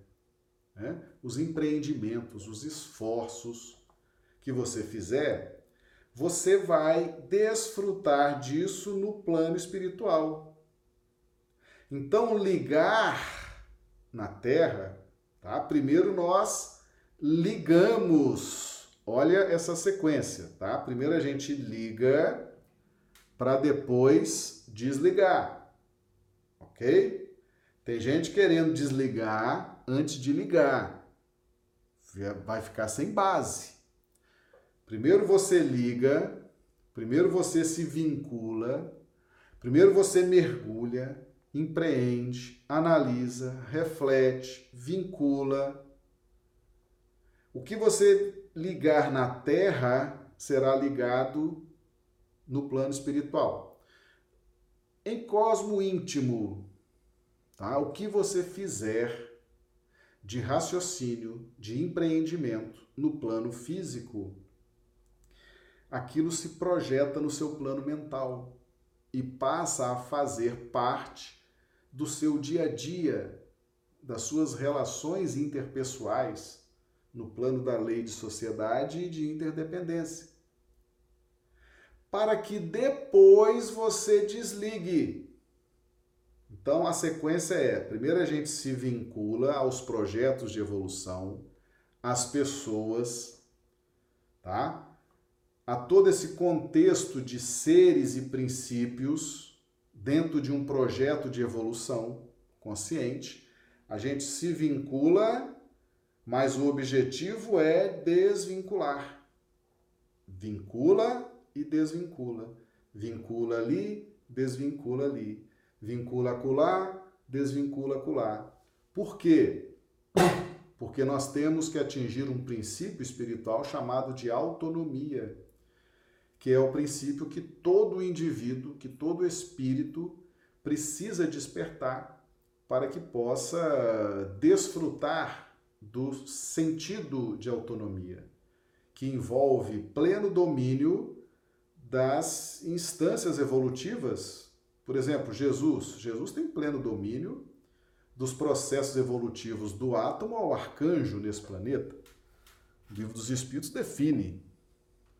A: né? os empreendimentos, os esforços que você fizer, você vai desfrutar disso no plano espiritual. Então, ligar na Terra, tá? Primeiro nós ligamos. Olha essa sequência, tá? Primeiro a gente liga para depois desligar. Ok? Tem gente querendo desligar antes de ligar. Vai ficar sem base. Primeiro você liga, primeiro você se vincula, primeiro você mergulha, empreende, analisa, reflete, vincula. O que você ligar na terra será ligado no plano espiritual. Em cosmo íntimo, tá? o que você fizer de raciocínio, de empreendimento no plano físico, aquilo se projeta no seu plano mental e passa a fazer parte do seu dia a dia, das suas relações interpessoais, no plano da lei de sociedade e de interdependência para que depois você desligue. Então a sequência é: primeiro a gente se vincula aos projetos de evolução, às pessoas, tá? A todo esse contexto de seres e princípios dentro de um projeto de evolução consciente, a gente se vincula, mas o objetivo é desvincular. Vincula e desvincula. Vincula ali, desvincula ali. Vincula acolá, desvincula acolá. Por quê? porque nós temos que atingir um princípio espiritual chamado de autonomia, que é o princípio que todo indivíduo, que todo espírito precisa despertar para que possa desfrutar do sentido de autonomia, que envolve pleno domínio das instâncias evolutivas. Por exemplo, Jesus. Jesus tem pleno domínio dos processos evolutivos do átomo ao arcanjo nesse planeta. O livro dos Espíritos define.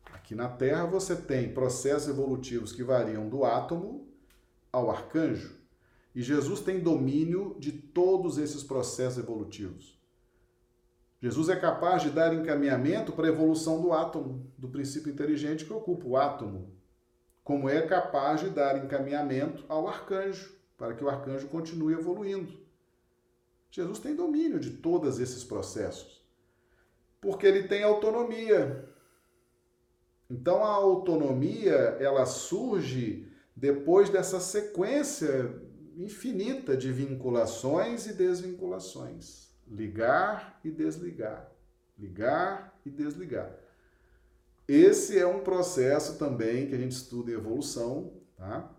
A: Aqui na Terra você tem processos evolutivos que variam do átomo ao arcanjo. E Jesus tem domínio de todos esses processos evolutivos. Jesus é capaz de dar encaminhamento para a evolução do átomo, do princípio inteligente que ocupa o átomo, como é capaz de dar encaminhamento ao arcanjo, para que o arcanjo continue evoluindo. Jesus tem domínio de todos esses processos, porque ele tem autonomia. Então a autonomia, ela surge depois dessa sequência infinita de vinculações e desvinculações ligar e desligar, ligar e desligar. Esse é um processo também que a gente estuda em evolução, tá?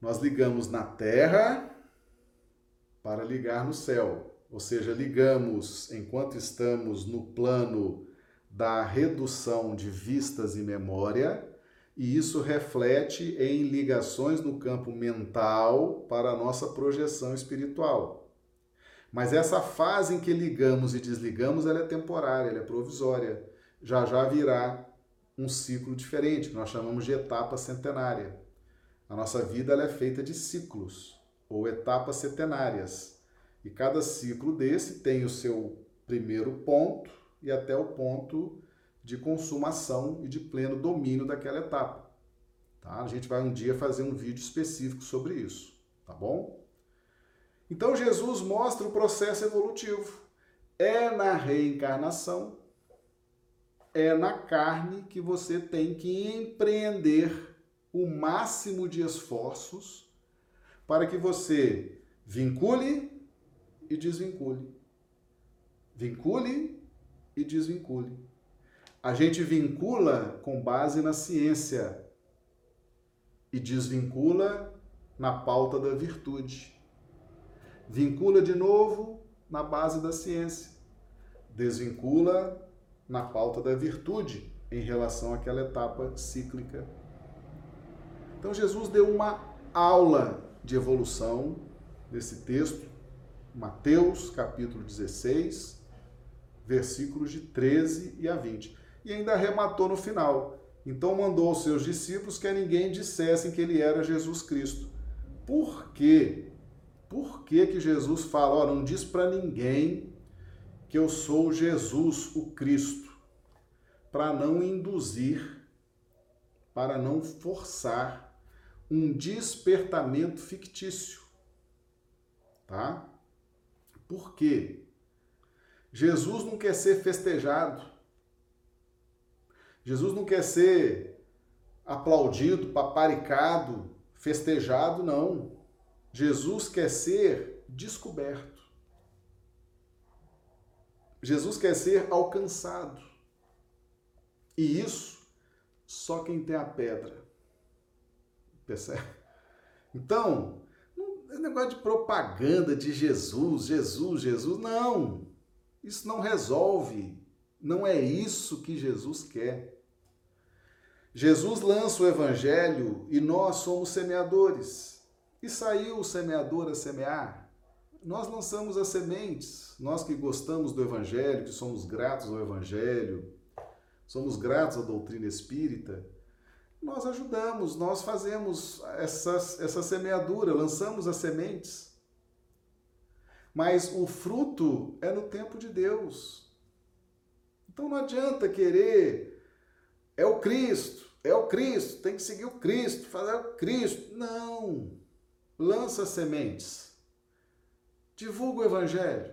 A: Nós ligamos na Terra para ligar no céu, ou seja, ligamos enquanto estamos no plano da redução de vistas e memória, e isso reflete em ligações no campo mental para a nossa projeção espiritual. Mas essa fase em que ligamos e desligamos, ela é temporária, ela é provisória. Já já virá um ciclo diferente, que nós chamamos de etapa centenária. A nossa vida é feita de ciclos ou etapas centenárias. E cada ciclo desse tem o seu primeiro ponto e até o ponto de consumação e de pleno domínio daquela etapa. Tá? A gente vai um dia fazer um vídeo específico sobre isso, tá bom? Então Jesus mostra o processo evolutivo. É na reencarnação, é na carne que você tem que empreender o máximo de esforços para que você vincule e desvincule. Vincule e desvincule. A gente vincula com base na ciência e desvincula na pauta da virtude. Vincula de novo na base da ciência. Desvincula na pauta da virtude em relação àquela etapa cíclica. Então Jesus deu uma aula de evolução nesse texto, Mateus capítulo 16, versículos de 13 e a 20. E ainda arrematou no final. Então mandou aos seus discípulos que a ninguém dissessem que ele era Jesus Cristo. Por quê? Por que, que Jesus fala, ó, não diz para ninguém que eu sou Jesus, o Cristo, para não induzir, para não forçar um despertamento fictício. Tá? Por quê? Jesus não quer ser festejado. Jesus não quer ser aplaudido, paparicado, festejado, não. Jesus quer ser descoberto. Jesus quer ser alcançado. E isso só quem tem a pedra. Percebe? Então, não é negócio de propaganda de Jesus, Jesus, Jesus. Não. Isso não resolve. Não é isso que Jesus quer. Jesus lança o evangelho e nós somos semeadores. E saiu o semeador a semear. Nós lançamos as sementes, nós que gostamos do Evangelho, que somos gratos ao Evangelho, somos gratos à doutrina espírita, nós ajudamos, nós fazemos essa, essa semeadura, lançamos as sementes. Mas o fruto é no tempo de Deus. Então não adianta querer, é o Cristo, é o Cristo, tem que seguir o Cristo, fazer o Cristo. Não lança sementes, divulga o Evangelho,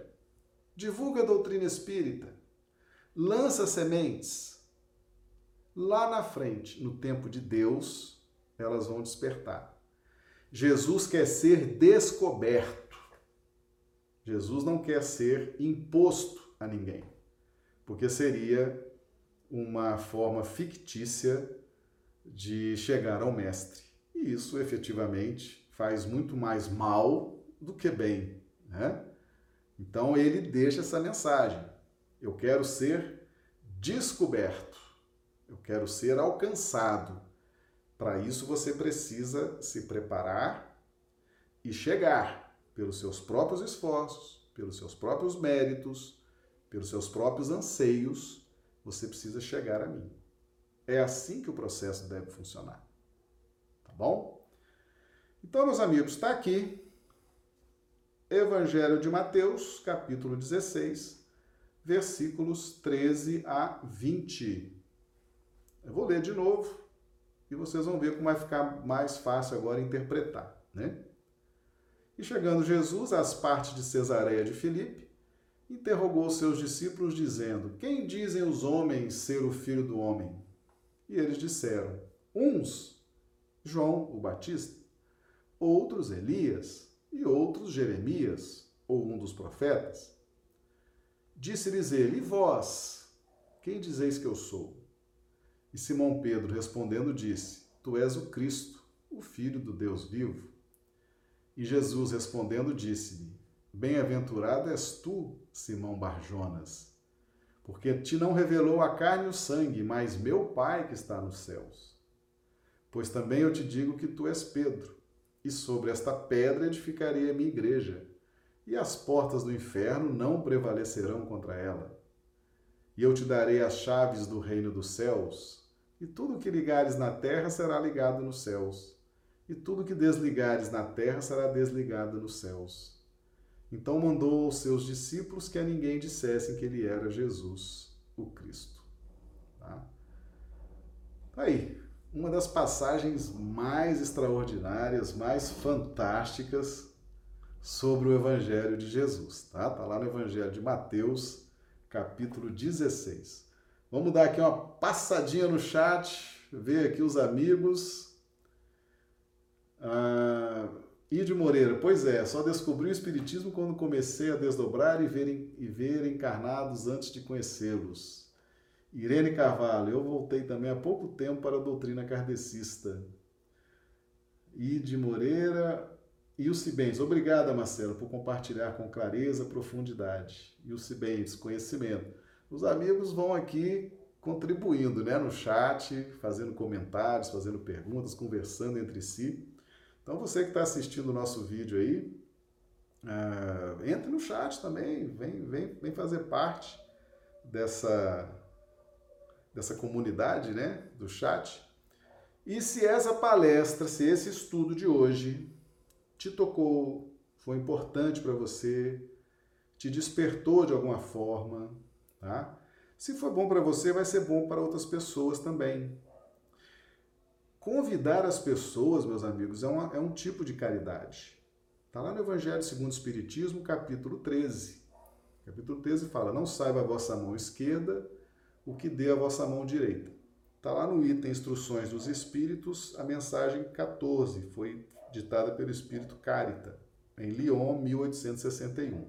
A: divulga a doutrina espírita, lança sementes. Lá na frente, no tempo de Deus, elas vão despertar. Jesus quer ser descoberto. Jesus não quer ser imposto a ninguém, porque seria uma forma fictícia de chegar ao mestre. E isso efetivamente faz muito mais mal do que bem, né? Então ele deixa essa mensagem: eu quero ser descoberto, eu quero ser alcançado. Para isso você precisa se preparar e chegar pelos seus próprios esforços, pelos seus próprios méritos, pelos seus próprios anseios, você precisa chegar a mim. É assim que o processo deve funcionar. Tá bom? Então, meus amigos, está aqui Evangelho de Mateus, capítulo 16, versículos 13 a 20. Eu vou ler de novo e vocês vão ver como vai ficar mais fácil agora interpretar, né? E chegando Jesus às partes de Cesareia de Filipe, interrogou seus discípulos, dizendo: Quem dizem os homens ser o filho do homem? E eles disseram: Uns, João o Batista, outros, Elias, e outros, Jeremias, ou um dos profetas. Disse-lhes ele: E vós, quem dizeis que eu sou? E Simão Pedro respondendo disse: Tu és o Cristo, o Filho do Deus vivo. E Jesus respondendo disse-lhe: Bem-aventurado és tu, Simão Barjonas, porque te não revelou a carne e o sangue, mas meu Pai que está nos céus. Pois também eu te digo que tu és Pedro, e sobre esta pedra edificarei a minha igreja, e as portas do inferno não prevalecerão contra ela. E eu te darei as chaves do reino dos céus, e tudo que ligares na terra será ligado nos céus e tudo que desligares na terra será desligado nos céus. Então mandou aos seus discípulos que a ninguém dissessem que ele era Jesus, o Cristo. Tá? tá aí, uma das passagens mais extraordinárias, mais fantásticas sobre o Evangelho de Jesus. Tá? Tá lá no Evangelho de Mateus, capítulo 16. Vamos dar aqui uma passadinha no chat, ver aqui os amigos. Ah, Ide Moreira, pois é, só descobri o Espiritismo quando comecei a desdobrar e ver, e ver encarnados antes de conhecê-los. Irene Carvalho, eu voltei também há pouco tempo para a doutrina kardecista. Ide Moreira e o Cibens, obrigada Marcelo por compartilhar com clareza, profundidade. E o Cibens, conhecimento. Os amigos vão aqui contribuindo né, no chat, fazendo comentários, fazendo perguntas, conversando entre si. Então você que está assistindo o nosso vídeo aí, uh, entre no chat também, vem, vem, vem fazer parte dessa, dessa comunidade né, do chat. E se essa palestra, se esse estudo de hoje te tocou, foi importante para você, te despertou de alguma forma, tá? Se for bom para você, vai ser bom para outras pessoas também. Convidar as pessoas, meus amigos, é, uma, é um tipo de caridade. Está lá no Evangelho segundo o Espiritismo, capítulo 13. Capítulo 13 fala: Não saiba a vossa mão esquerda o que dê a vossa mão direita. Está lá no item Instruções dos Espíritos, a mensagem 14, foi ditada pelo Espírito Carita, em Lyon, 1861.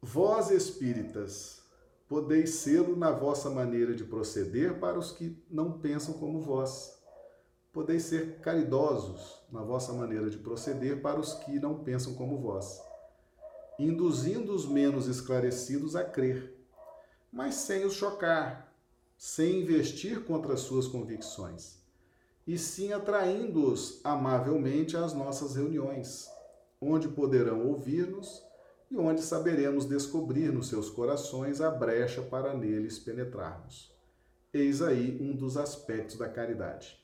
A: Vós espíritas, podeis sê-lo na vossa maneira de proceder para os que não pensam como vós. Podeis ser caridosos na vossa maneira de proceder para os que não pensam como vós, induzindo os menos esclarecidos a crer, mas sem os chocar, sem investir contra as suas convicções, e sim atraindo-os amavelmente às nossas reuniões, onde poderão ouvir-nos e onde saberemos descobrir nos seus corações a brecha para neles penetrarmos. Eis aí um dos aspectos da caridade.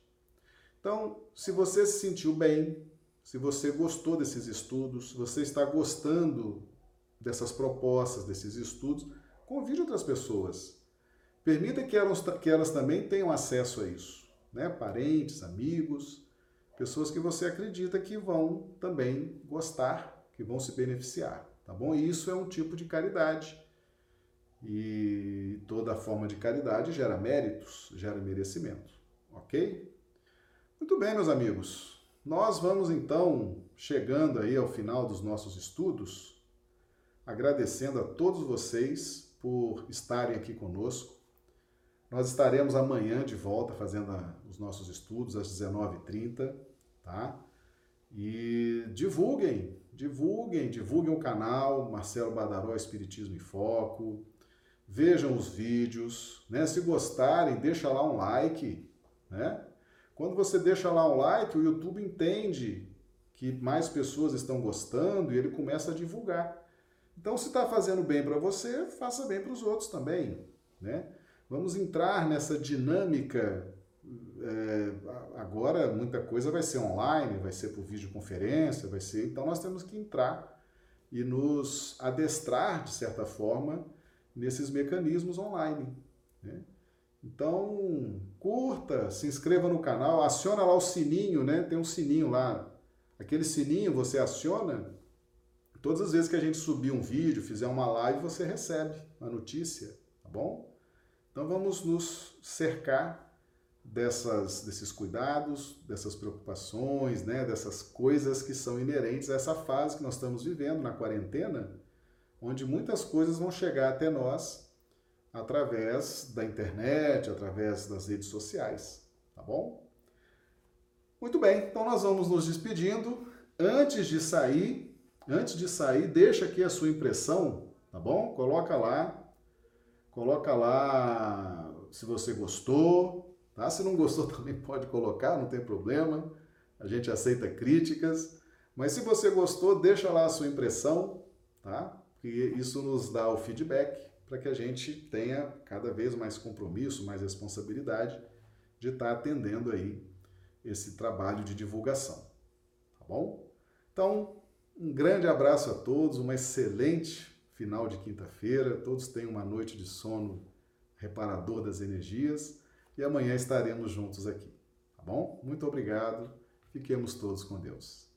A: Então, se você se sentiu bem, se você gostou desses estudos, se você está gostando dessas propostas, desses estudos, convide outras pessoas. Permita que elas, que elas também tenham acesso a isso. Né? Parentes, amigos, pessoas que você acredita que vão também gostar, que vão se beneficiar tá bom? Isso é um tipo de caridade. E toda forma de caridade gera méritos, gera merecimento, ok? Muito bem, meus amigos. nós vamos então chegando aí ao final dos nossos estudos, agradecendo a todos vocês por estarem aqui conosco. Nós estaremos amanhã de volta fazendo a, os nossos estudos às 19h30, tá? E divulguem, divulguem, divulguem o canal Marcelo Badaró Espiritismo em Foco. Vejam os vídeos, né? Se gostarem, deixa lá um like, né? Quando você deixa lá um like, o YouTube entende que mais pessoas estão gostando e ele começa a divulgar. Então, se está fazendo bem para você, faça bem para os outros também, né? Vamos entrar nessa dinâmica. É, agora, muita coisa vai ser online, vai ser por videoconferência, vai ser. Então, nós temos que entrar e nos adestrar, de certa forma, nesses mecanismos online. Né? Então, curta, se inscreva no canal, aciona lá o sininho, né? Tem um sininho lá. Aquele sininho você aciona, todas as vezes que a gente subir um vídeo, fizer uma live, você recebe a notícia, tá bom? Então vamos nos cercar dessas, desses cuidados, dessas preocupações, né? dessas coisas que são inerentes a essa fase que nós estamos vivendo na quarentena, onde muitas coisas vão chegar até nós através da internet, através das redes sociais, tá bom? Muito bem, então nós vamos nos despedindo. Antes de sair, antes de sair, deixa aqui a sua impressão, tá bom? Coloca lá, coloca lá se você gostou, tá? Se não gostou também pode colocar, não tem problema. A gente aceita críticas, mas se você gostou, deixa lá a sua impressão, tá? Porque isso nos dá o feedback para que a gente tenha cada vez mais compromisso, mais responsabilidade de estar tá atendendo aí esse trabalho de divulgação, tá bom? Então, um grande abraço a todos, uma excelente final de quinta-feira, todos tenham uma noite de sono reparador das energias e amanhã estaremos juntos aqui, tá bom? Muito obrigado, fiquemos todos com Deus.